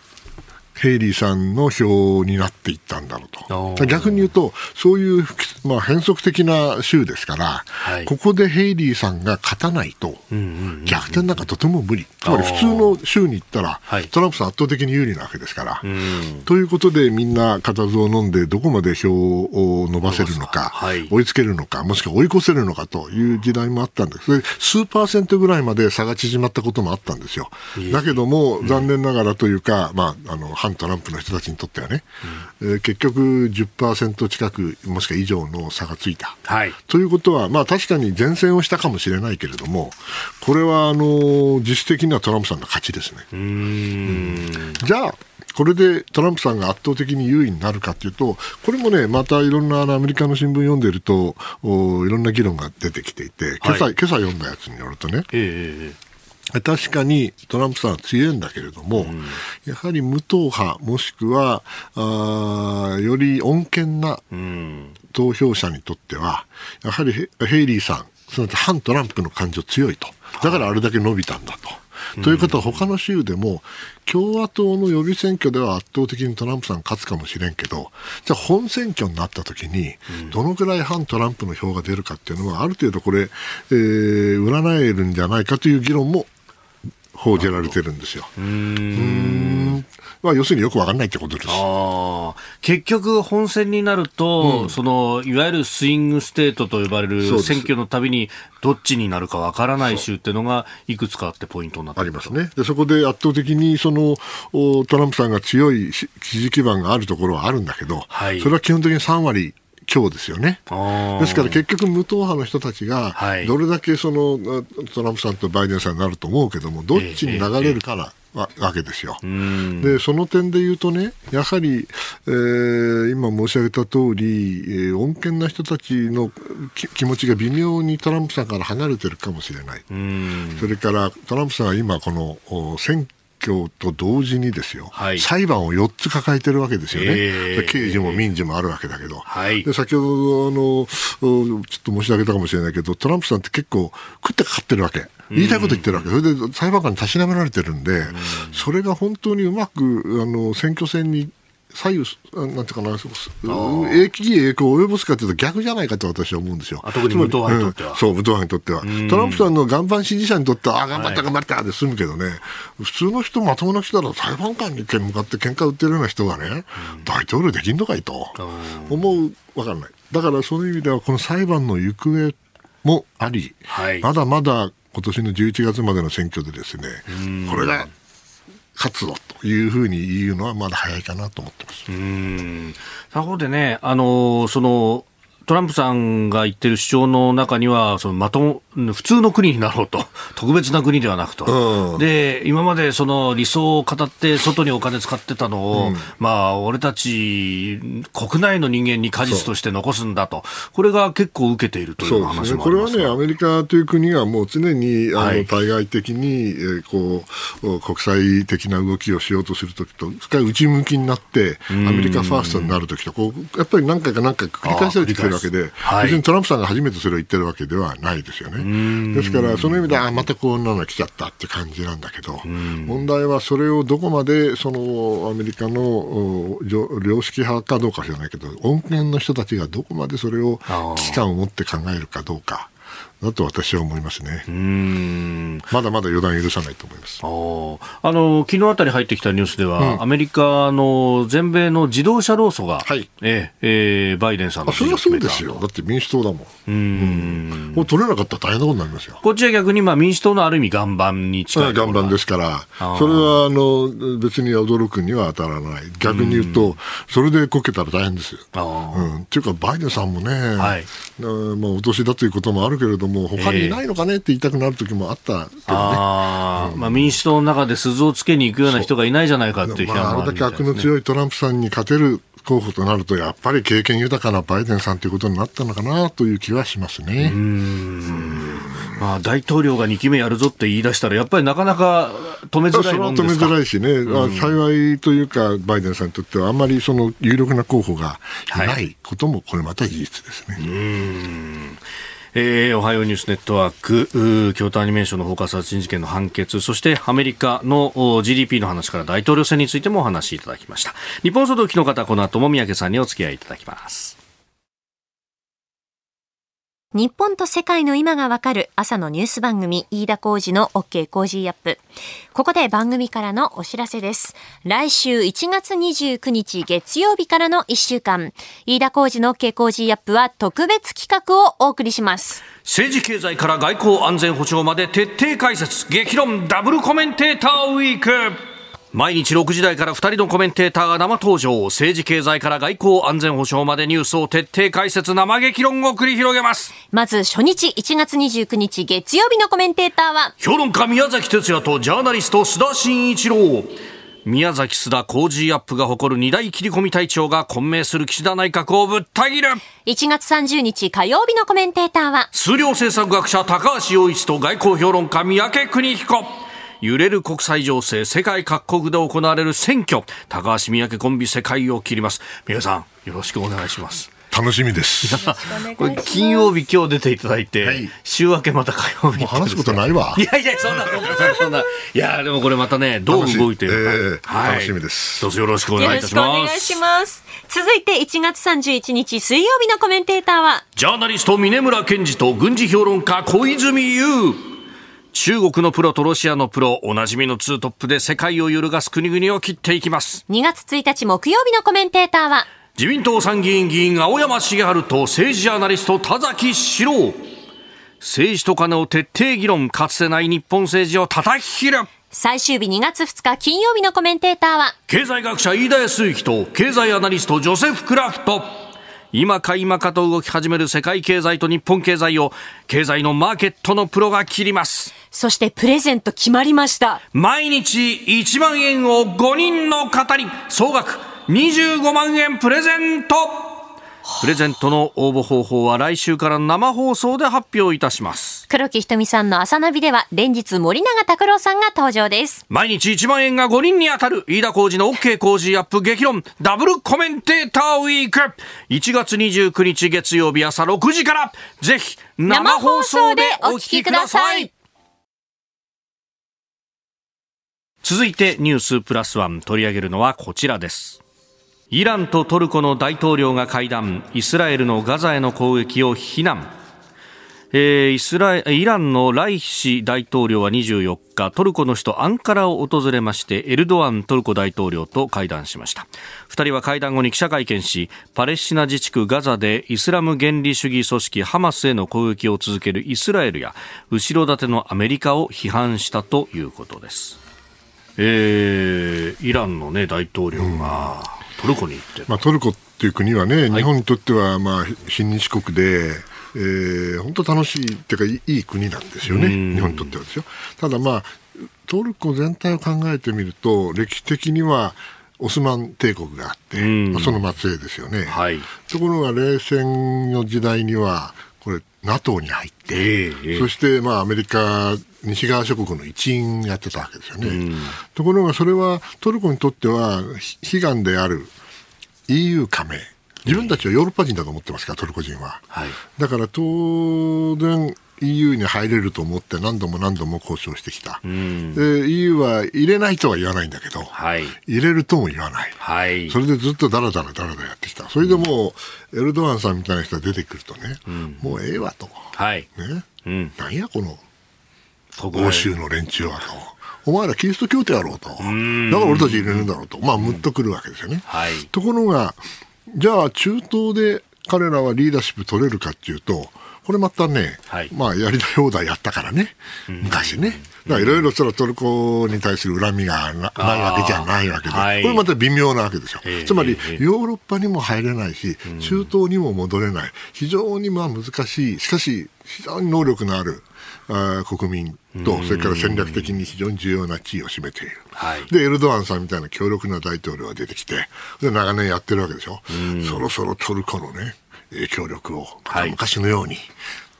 ヘイリーさんの票になっていったんだろうと。逆に言うと、そういう、まあ、変則的な州ですから、はい、ここでヘイリーさんが勝たないと、逆転なんかとても無理。つまり普通の州に行ったら、トランプさん圧倒的に有利なわけですから。ということで、みんな固唾を飲んで、どこまで票を伸ばせるのか、はい、追いつけるのか、もしくは追い越せるのかという時代もあったんです。数パーセントぐらいまで差が縮まったこともあったんですよ。だけども、残念ながらというか、まあ、あの、反トランプの人たちにとってはね、うん、えー、結局10%近く、もしくは以上の差がついた。はい、ということは、まあ、確かに前線をしたかもしれないけれども、これはあの実質的にはトランプさんの勝ちですね。うんじゃあこれでトランプさんが圧倒的に優位になるかというと、これもね、またいろんなアメリカの新聞読んでると、おいろんな議論が出てきていて、今朝、はい、今朝読んだやつによるとね、えー確かにトランプさんは強いんだけれども、うん、やはり無党派もしくはあより穏健な投票者にとってはやはりヘイリーさんすなわち反トランプの感情強いと。だからあれだけ伸びたんだと。ということは他の州でも共和党の予備選挙では圧倒的にトランプさん勝つかもしれんけどじゃあ本選挙になった時にどのぐらい反トランプの票が出るかっていうのはある程度これ、えー、占えるんじゃないかという議論も報じられてるんですよ。うん。まあ、要するによくわかんないってことです。結局、本選になると、うん、そのいわゆるスイングステートと呼ばれる選挙のたびに、どっちになるかわからない州っていうのが、いくつかあってポイントになってありますね。で。そこで圧倒的にそのトランプさんが強い支持基盤があるところはあるんだけど、はい、それは基本的に3割強ですよね。ですから結局、無党派の人たちが、どれだけそのトランプさんとバイデンさんになると思うけども、どっちに流れるかな。わけですよ。で、その点で言うとね、やはり、えー、今申し上げた通り、えー、穏健な人たちの気持ちが微妙にトランプさんから離れてるかもしれない。それからトランプさんは今、この選挙と同時にですよ、はい、裁判を4つ抱えてるわけですよね、えー、刑事も民事もあるわけだけど、はい、で先ほどあの、ちょっと申し上げたかもしれないけど、トランプさんって結構、食ってかかってるわけ。言いたいこと言ってるわけ、それで裁判官にたしなめられてるんで、それが本当にうまくあの選挙戦に左右、なんていうかな、影響影響を及ぼすかというと逆じゃないかと私は思うんですよ。特に無党派にとっては。うん、そう、無党派にとっては。トランプさんの岩盤支持者にとっては、あ、頑張った頑張ったで済むけどね、普通の人、まともな人だら裁判官に向かって喧嘩売ってるような人がね、大統領できんのかいと思う、わかんない。だからそういう意味では、この裁判の行方もあり、はい、まだまだ今年の11月までの選挙でですね、これが活動というふうに言うのはまだ早いかなと思ってます。うん他方でね、あのそのトランプさんが言ってる主張の中には、そのまとも、普通の国になろうと、特別な国ではなくと、うん、で今までその理想を語って、外にお金使ってたのを、うん、まあ、俺たち、国内の人間に果実として残すんだと、これが結構受けているという話もあります、ね、これはね、アメリカという国はもう常にあの対外的に、えー、こう国際的な動きをしようとするときと、深い内向きになって、アメリカファーストになるときと、こうやっぱり何回か何回か繰り返されてきてるわけで、はい、別にトランプさんが初めてそれを言ってるわけではないですよね。ですから、その意味で、あまたこんなの来ちゃったって感じなんだけど、問題はそれをどこまでそのアメリカの良識派かどうか知らないけど、穏健の人たちがどこまでそれを危機感を持って考えるかどうか。だと私は思いますね。まだまだ予断許さないと思います。あの昨日あたり入ってきたニュースでは、うん、アメリカの全米の自動車労組が、はい、ええー、バイデンさんのそれはそうですよ。だって民主党だもん。うん。もう取れなかったら大変なことになりますよ。こっちは逆にまあ民主党のある意味岩盤に近い。岩盤ですから、それはあの別に驚くには当たらない。逆に言うと、それでこけたら大変ですよ。うん。っていうかバイデンさんもね、はい、まあお年だということもあるけれども。も他にいないのかねって言いたくなる時もあったけどね、あうん、まあ、民主党の中で鈴をつけに行くような人がいないじゃないかっていう批判もあ、まあ、あれだけ悪の強いトランプさんに勝てる候補となると、やっぱり経験豊かなバイデンさんということになったのかなという気はしますね。まあ、大統領が2期目やるぞって言い出したら、やっぱりなかなか止めづらいもんですか？止めづらいしね、うん、幸いというか、バイデンさんにとっては、あんまりその有力な候補がいないことも、これまた事実ですね。はいえー、おはようニュースネットワーク、京都アニメーションの放火殺人事件の判決、そしてアメリカの GDP の話から大統領選についてもお話しいただきました。日本総動機の方、この後も宮家さんにお付き合いいただきます。日本と世界の今がわかる朝のニュース番組、飯田浩司の OK Cozy Up。ここで番組からのお知らせです。来週1月29日月曜日からの1週間、飯田浩司の OK コージーアップは特別企画をお送りします。政治経済から外交安全保障まで徹底解説、激論ダブルコメンテーターウィーク。毎日6時台から2人のコメンテーターが生登場。政治経済から外交安全保障までニュースを徹底解説生激論を繰り広げます。まず初日1月29日月曜日のコメンテーターは評論家宮崎哲也とジャーナリスト須田慎一郎。宮崎須田工事アップが誇る二大切り込み隊長が混迷する岸田内閣をぶった切る。1月30日火曜日のコメンテーターは数量政策学者高橋洋一と外交評論家三宅邦彦揺れる国際情勢世界各国で行われる選挙高橋三宅コンビ世界を切ります皆さんよろしくお願いします楽しみです。これ金曜日今日出ていただいて、はい、週明けまた火曜日。話すことないわ。いやいや、そんな、そんな、そんな。いや、でもこれまたね、どう動いてるか。えーはい、楽しみです。どうぞよろしくお願いいたします。お願いします。続いて1月31日水曜日のコメンテーターは、ジャーナリスト峰村健二と軍事評論家小泉優。中国のプロとロシアのプロ、おなじみのツートップで世界を揺るがす国々を切っていきます。2月1日木曜日のコメンテーターは、自民党参議院議員青山茂春と政治ジャーナリスト田崎史郎。政治と金を徹底議論、かつてない日本政治を叩き切る。最終日2月2日金曜日のコメンテーターは、経済学者飯田康之と経済アナリストジョセフ・クラフト。今か今かと動き始める世界経済と日本経済を経済のマーケットのプロが切ります。そしてプレゼント決まりました。毎日1万円を5人の方に総額25万円プレゼントプレゼントの応募方法は来週から生放送で発表いたします。黒木ひとみさんの朝ナビでは連日森永卓郎さんが登場です。毎日1万円が5人に当たる飯田浩二の OK 工事アップ激論。ダブルコメンテーターウィーク。1月29日月曜日朝6時から。ぜひ生放送でお聞きください。続いてニュースプラスワン取り上げるのはこちらですイランとトルコの大統領が会談。イスラエルのガザへの攻撃を非難。えー、イスライランのライシ大統領は24日トルコの首都アンカラを訪れましてエルドアントルコ大統領と会談しました。2人は会談後に記者会見しパレスチナ自治区ガザでイスラム原理主義組織ハマスへの攻撃を続けるイスラエルや後ろ盾のアメリカを批判したということです、えー、イランの、ね、大統領がトルコに行って、まあ、トルコっていう国はね、日本にとってはまあ親日国で、えー、本当楽しいっていうかいい国なんですよね、日本にとってはですよ。ただまあトルコ全体を考えてみると歴史的にはオスマン帝国があって、まあ、その末裔ですよね、はい、ところが冷戦の時代には NATO に入って、えー、そしてまあアメリカ西側諸国の一員やってたわけですよね、ところがそれはトルコにとっては悲願である EU 加盟。自分たちはヨーロッパ人だと思ってますから、トルコ人は。はい、だから当然、EU に入れると思って何度も何度も交渉してきた、うん、で EU は入れないとは言わないんだけど、はい、入れるとも言わない、はい、それでずっとだらだらだらだらやってきた。それでもう、エルドアンさんみたいな人が出てくるとね、うん、もうええわと、はい。ね。うん、なんやこの欧州の連中はと。お前らキリスト教徒やろうと。だから俺たち入れるんだろうと。まあ、むっとくるわけですよね。はい、ところが、じゃあ中東で彼らはリーダーシップ取れるかっていうと、これまたね、はい、まあやりたい放題やったからね、昔ね。だからいろいろそのトルコに対する恨みがないわけじゃないわけで、はい、これまた微妙なわけですよ。つまりヨーロッパにも入れないし、中東にも戻れない。非常にまあ難しい、しかし非常に能力のあるあ国民と、それから戦略的に非常に重要な地位を占めている、はい、でエルドアンさんみたいな強力な大統領が出てきてで長年やってるわけでしょ、そろそろトルコのね影響力を昔のように、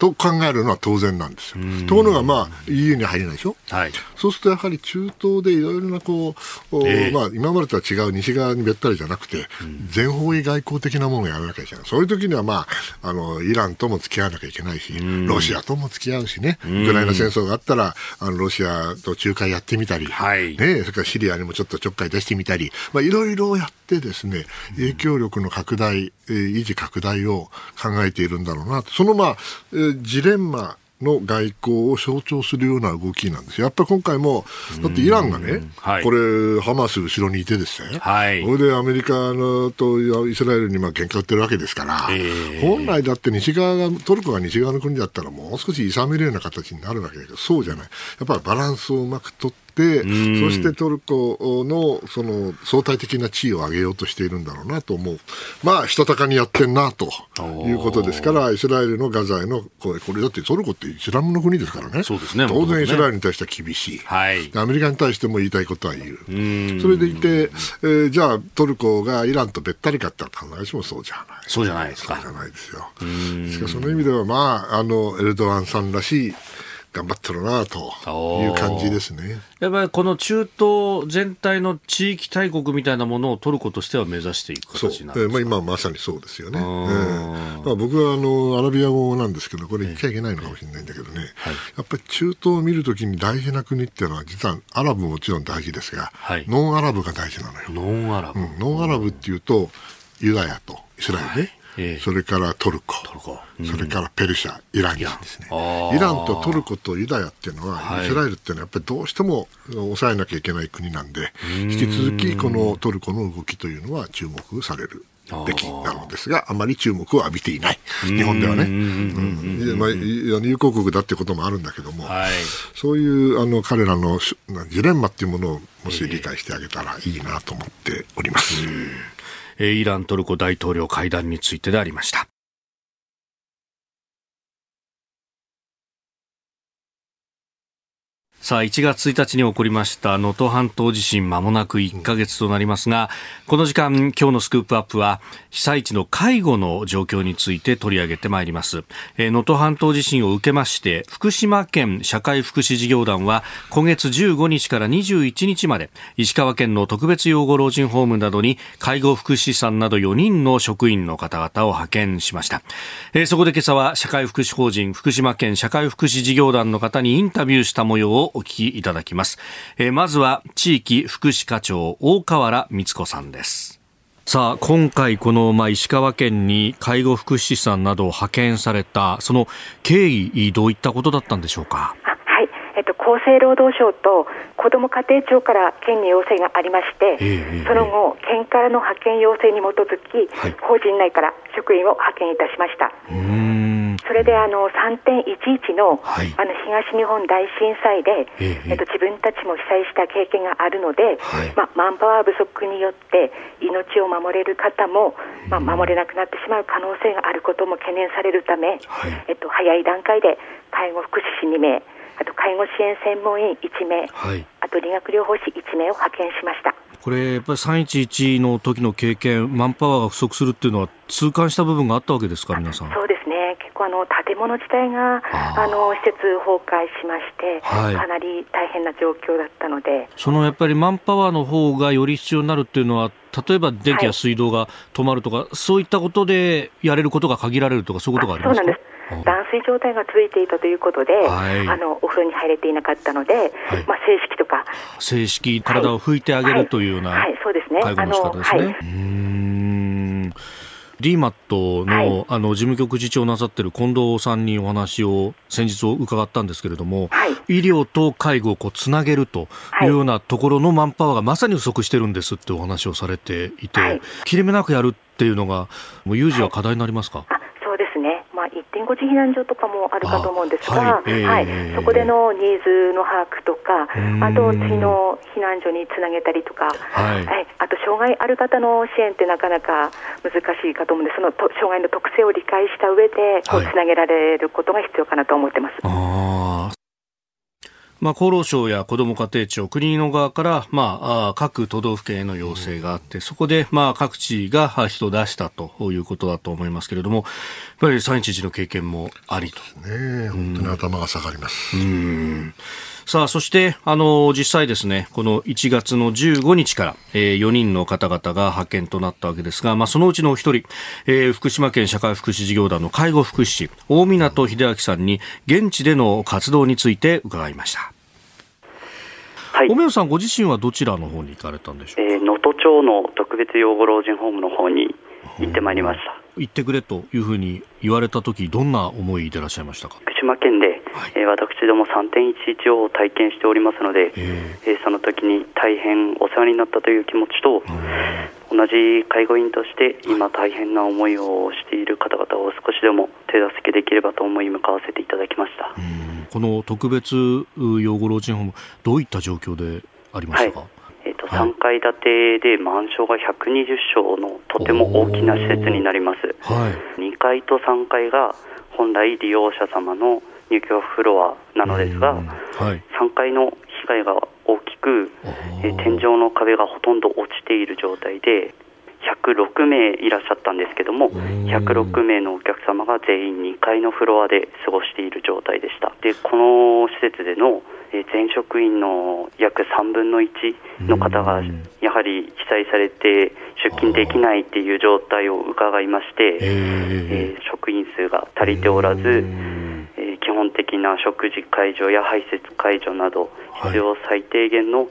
と考えるのは当然なんですよ。ところが、まあ、EU に入れないでしょ、はい、そうするとやはり中東でいろいろなこう、えー、まあ、今までとは違う西側にべったりじゃなくて、全方位外交的なものをやらなきゃいけない、そういう時には、まあ、あのイランとも付き合わなきゃいけないし、ロシアとも付き合うしね、ウクライナ戦争があったら、あのロシアと仲介やってみたり、はい、ね、それからシリアにもちょっとちょっかい出してみたり、まあ、いろいろやってですね、影響力の拡大、えー、維持拡大を考えているんだろうな。その、まあ、えー、ジレンマの外交を象徴するような動きなんです。よ。やっぱり今回も、だってイランがね、はい、これ、ハマス後ろにいてですね、はい、それでアメリカのとイスラエルにまあ喧嘩売ってるわけですから、えー、本来だって西側が、トルコが西側の国だったらもう少し諌めるような形になるわけだけど、そうじゃない。やっぱりバランスをうまく取って、そしてトルコのその相対的な地位を上げようとしているんだろうなと思う、まあ、したたかにやってんなということですから、イスラエルのガザへのこれ、これだってトルコってイスラムの国ですからね、そうですね当然イスラエルに対しては厳しい、はい、アメリカに対しても言いたいことは言う、それでいて、えー、じゃあ、トルコがイランとべったりかって必ずしもそうじゃない。そうじゃないですか。そうじゃないですよ。ですからその意味では、まあ、あのエルドアンさんらしい頑張ってるなという感じですね。やっぱりこの中東全体の地域大国みたいなものを取ることとしては目指していく形になるまあ、今まさにそうですよね。えー、まあ、僕はあのアラビア語なんですけどこれ言っちゃいけないのかもしれないんだけどね、はい、やっぱり中東を見るときに大事な国っていうのは実はアラブももちろん大事ですが、はい、ノンアラブが大事なのよ。ノンアラブ、うん、ノンアラブっていうとユダヤとイスラエルね。はいそれからトルコ、トルコ。うん、それからペルシャ、イランですね。イランとトルコとユダヤっていうのは、はい、イスラエルっていうのはやっぱりどうしても抑えなきゃいけない国なんで、引き続きこのトルコの動きというのは注目される。べきなのですが、あまり注目を浴びていない、日本ではね、うんまあ、友好国だっていうこともあるんだけども、はい、そういうあの彼らのジレンマっていうものをもし理解してあげたらいいなと思っております。イラントルコ大統領会談についてでありました。さあ、1月1日に起こりました能登半島地震間もなく1ヶ月となりますが、この時間、今日のスクープアップは、被災地の介護の状況について取り上げてまいります。能登半島地震を受けまして、福島県社会福祉事業団は、今月15日から21日まで、石川県の特別養護老人ホームなどに、介護福祉士さんなど4人の職員の方々を派遣しました。えー、そこで今朝は、社会福祉法人福島県社会福祉事業団の方にインタビューした模様をお聞きいただきます。えー、まずは地域福祉課長大河原光子さんです。さあ、今回この、まあ、石川県に介護福祉士さんなどを派遣された、その経緯、どういったことだったんでしょうか？厚生労働省と子ども家庭庁から県に要請がありまして、えー、その後、県からの派遣要請に基づき、はい、法人内から職員を派遣いたしました。それであの3.11の,、はい、あの東日本大震災で、ええっと、自分たちも被災した経験があるので、はい、まあ、マンパワー不足によって命を守れる方も、まあ、守れなくなってしまう可能性があることも懸念されるため、はい、えっと、早い段階で介護福祉士2名あと介護支援専門員1名、はい、あと理学療法士1名を派遣しました。これ、やっぱり311の時の経験、マンパワーが不足するっていうのは、痛感した部分があったわけですか、皆さん？そうですね、結構あの、建物自体があの施設崩壊しまして、はい、かなり大変な状況だったので。そのやっぱりマンパワーの方がより必要になるっていうのは、例えば電気や水道が止まるとか、はい、そういったことでやれることが限られるとか、そういうことがありますか？そうなんです断水状態が続いていたということで、はい、あのお風呂に入れていなかったので、はい、まあ、正式とか。正式、体を拭いてあげるというような、はい。そうですね。介護の仕方ですね。うん。ディーマットのはい、あの事務局次長なさってる近藤さんにお話を先日伺ったんですけれども、はい、医療と介護をこうつなげるというようなところのマンパワーがまさに不足してるんですってお話をされていて、切れ目なくやるっていうのがもう有事は課題になりますか、1.5次避難所とかもあるかと思うんですが、はい、はい、そこでのニーズの把握とか、あと次の避難所につなげたりとか、はい、はい、あと障害ある方の支援ってなかなか難しいかと思うんで、その障害の特性を理解した上で、こうつなげられることが必要かなと思ってます。まあ、厚労省や子ども家庭庁、国の側から、まあ、各都道府県への要請があって、そこで、まあ、各地が人を出したということだと思いますけれども、やっぱり311の経験もありと。ね本当に頭が下がります。うんさあ、そして、あの、実際ですね、この1月の15日から、えー、4人の方々が派遣となったわけですが、まあ、そのうちのお一人、えー、福島県社会福祉事業団の介護福祉士、大港秀明さんに、現地での活動について伺いました。はい、おめさん、ご自身はどちらの方に行かれたんでしょうか？能、え、登、町の特別養護老人ホームの方に行ってまいりました。行ってくれというふうに言われたとき、どんな思いでいらっしゃいましたか？福島県ではい、えー、私ども3.11を体験しておりますので、えー、えー、その時に大変お世話になったという気持ちと、同じ介護員として今大変な思いをしている方々を少しでも手助けできればと思い向かわせていただきました。この特別養護老人ホームどういった状況でありましたか、はい。えーと、と3階建てで満床が120床のとても大きな施設になります、はい、2階と3階が本来利用者様の入居フロアなのですが、はい、3階の被害が大きく、え天井の壁がほとんど落ちている状態で、106名いらっしゃったんですけども、106名のお客様が全員2階のフロアで過ごしている状態でした。で、この施設での全職員の約3分の1の方がやはり被災されて出勤できないっていう状態を伺いまして、えー、職員数が足りておらず、基本的な食事介助や排泄介助など必要最低限の、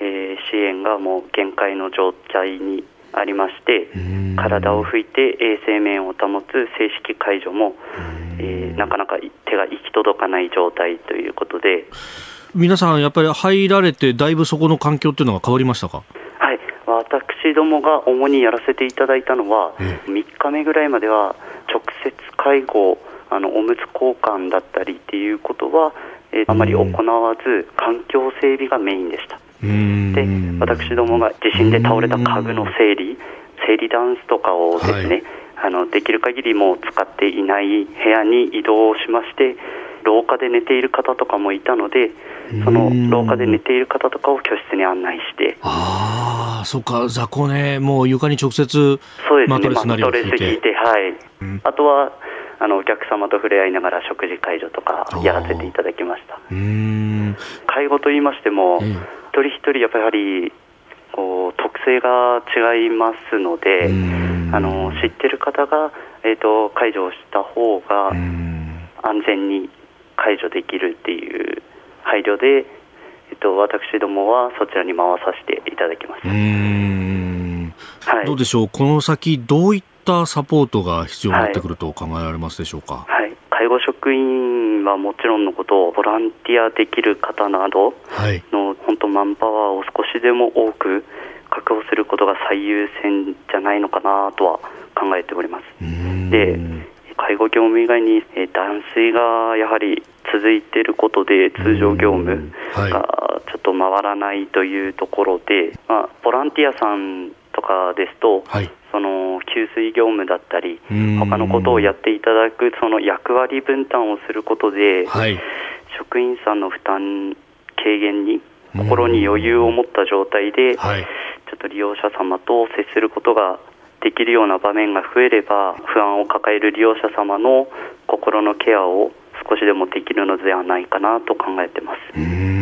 えー、支援がもう限界の状態にありまして体を拭いて衛生面を保つ正式介助も、えー、なかなか手が行き届かない状態ということで。皆さんやっぱり入られてだいぶそこの環境っていうのが変わりましたか？はい。私どもが主にやらせていただいたのは3日目ぐらいまでは直接介護あのおむつ交換だったりっていうことは、えー、あまり行わず環境整備がメインでした。で私どもが地震で倒れた家具の整理生理ダンスとかをですね、はい、あのできる限りもう使っていない部屋に移動しまして廊下で寝ている方とかもいたのでその廊下で寝ている方とかを居室に案内してああそっか雑魚ねもう床に直接そうですね。マットレスなりを引いてはい、うん、あとはあのお客様と触れ合いながら食事介助とかやらせていただきました。介護といいましても、一人一人やっぱりこう特性が違いますのであの知ってる方が、えーと、介助をした方が安全に介助できるっていう配慮で、えっと、私どもはそちらに回させていただきます。はい、どうでしょう、この先、どういったサポートが必要になってくると考えられますでしょうか？はい、介護職員はもちろんのこと、ボランティアできる方などの、本当、マンパワーを少しでも多く確保することが最優先じゃないのかなとは考えております。で介護業務以外に、え断水がやはり続いていることで通常業務がちょっと回らないというところで、まあ、ボランティアさんとかですと、はい、その給水業務だったり他のことをやっていただくその役割分担をすることで、はい、職員さんの負担軽減に心に余裕を持った状態で、はい、ちょっと利用者様と接することができるような場面が増えれば不安を抱える利用者様の心のケアを少しでもできるのではないかなと考えてます。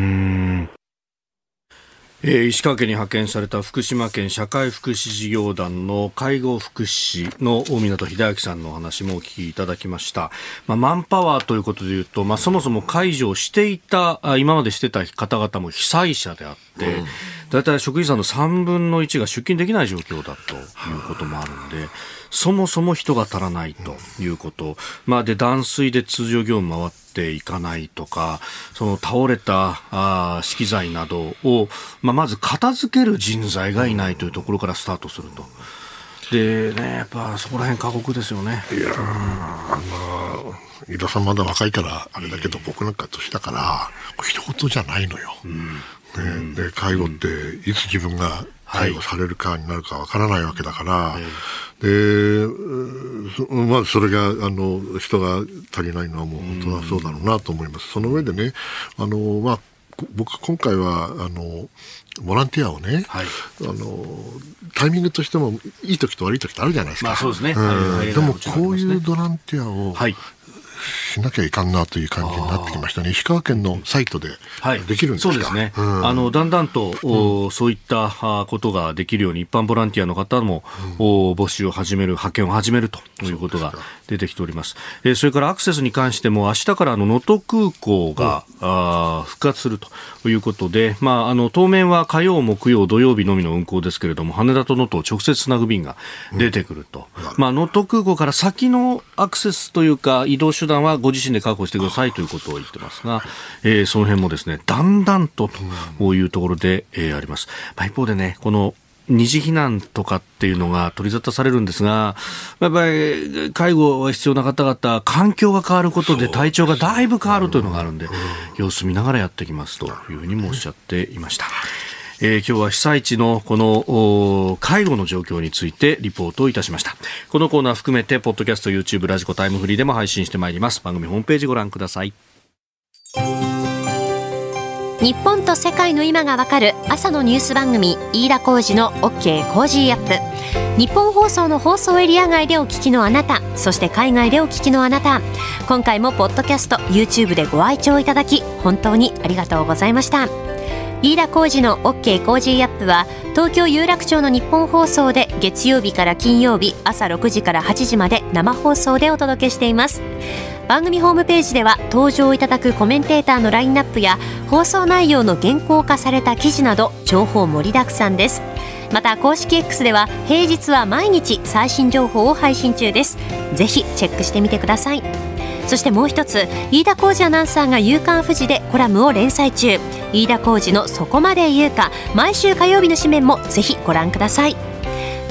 えー、石川県に派遣された福島県社会福祉事業団の介護福祉の大湊秀明さんのお話もお聞きいただきました。まあ、マンパワーということでいうと、まあ、そもそも介助をしていた、今までしてた方々も被災者であって、大、う、体、ん、職員さんの3分の1が出勤できない状況だということもあるんで、そもそも人が足らないということ、まあ、で断水で通常業務回っていかないとかその倒れたあ資機材などを、まあ、まず片付ける人材がいないというところからスタートすると。でね、やっぱそこら辺過酷ですよね。いやまあ、井田さんまだ若いからあれだけど、僕なんか年だから、一言じゃないのよ。うんね、で介護っていつ自分が介護されるかになるかわからないわけだから、で、まあ、それが、あの、人が足りないのはもう本当はそうだろうなと思います。その上でね、あの、まあ、僕今回は、あの、ボランティアをね、はい、あのタイミングとしてもいい時と悪い時ってあるじゃないですか。まあ、そうですね。うん、でもこういうボランティアを、はい、しなきゃいかんなという感じになってきましたね。石川県のサイトでできるんですか、はい、そうですね。うん、あのだんだんと、うん、そういったことができるように一般ボランティアの方も、うん、募集を始める派遣を始めるということが出てきております。そえそれからアクセスに関しても明日からの能登空港が、うん、あ復活するということで、まああの当面は火曜木曜土曜日のみの運航ですけれども羽田と能登を直接つなぐ便が出てくると。まあ能登空港から先のアクセスというか移動手段はご自身で確保してくださいということを言ってますが、えー、その辺もですね、だんだんとというところで、えー、あります。まあ、一方でね、この二次避難とかっていうのが取り沙汰されるんですが、やっぱり介護が必要な方々、環境が変わることで体調がだいぶ変わるというのがあるんで、様子見ながらやっていきますというふうにもおっしゃっていました。えー、今日は被災地のこの介護の状況についてリポートをいたしました。このコーナー含めてポッドキャスト YouTube ラジコタイムフリーでも配信してまいります。番組ホームページご覧ください日本と世界の今がわかる朝のニュース番組飯田浩司の OK Cozy Up。ニッポン放送の放送エリア外でお聞きのあなたそして海外でお聞きのあなた。今回もポッドキャスト YouTube でご愛聴いただき本当にありがとうございました。飯田浩司の OK コージーアップは東京有楽町のニッポン放送で月曜日から金曜日朝6時から8時まで生放送でお届けしています。番組ホームページでは登場いただくコメンテーターのラインナップや放送内容の原稿化された記事など情報盛りだくさんです。また公式 X では平日は毎日最新情報を配信中です。ぜひチェックしてみてください。そしてもう一つ飯田浩司アナウンサーが「夕刊フジ」でコラムを連載中。飯田浩司の「そこまで言うか」毎週火曜日の紙面もぜひご覧ください。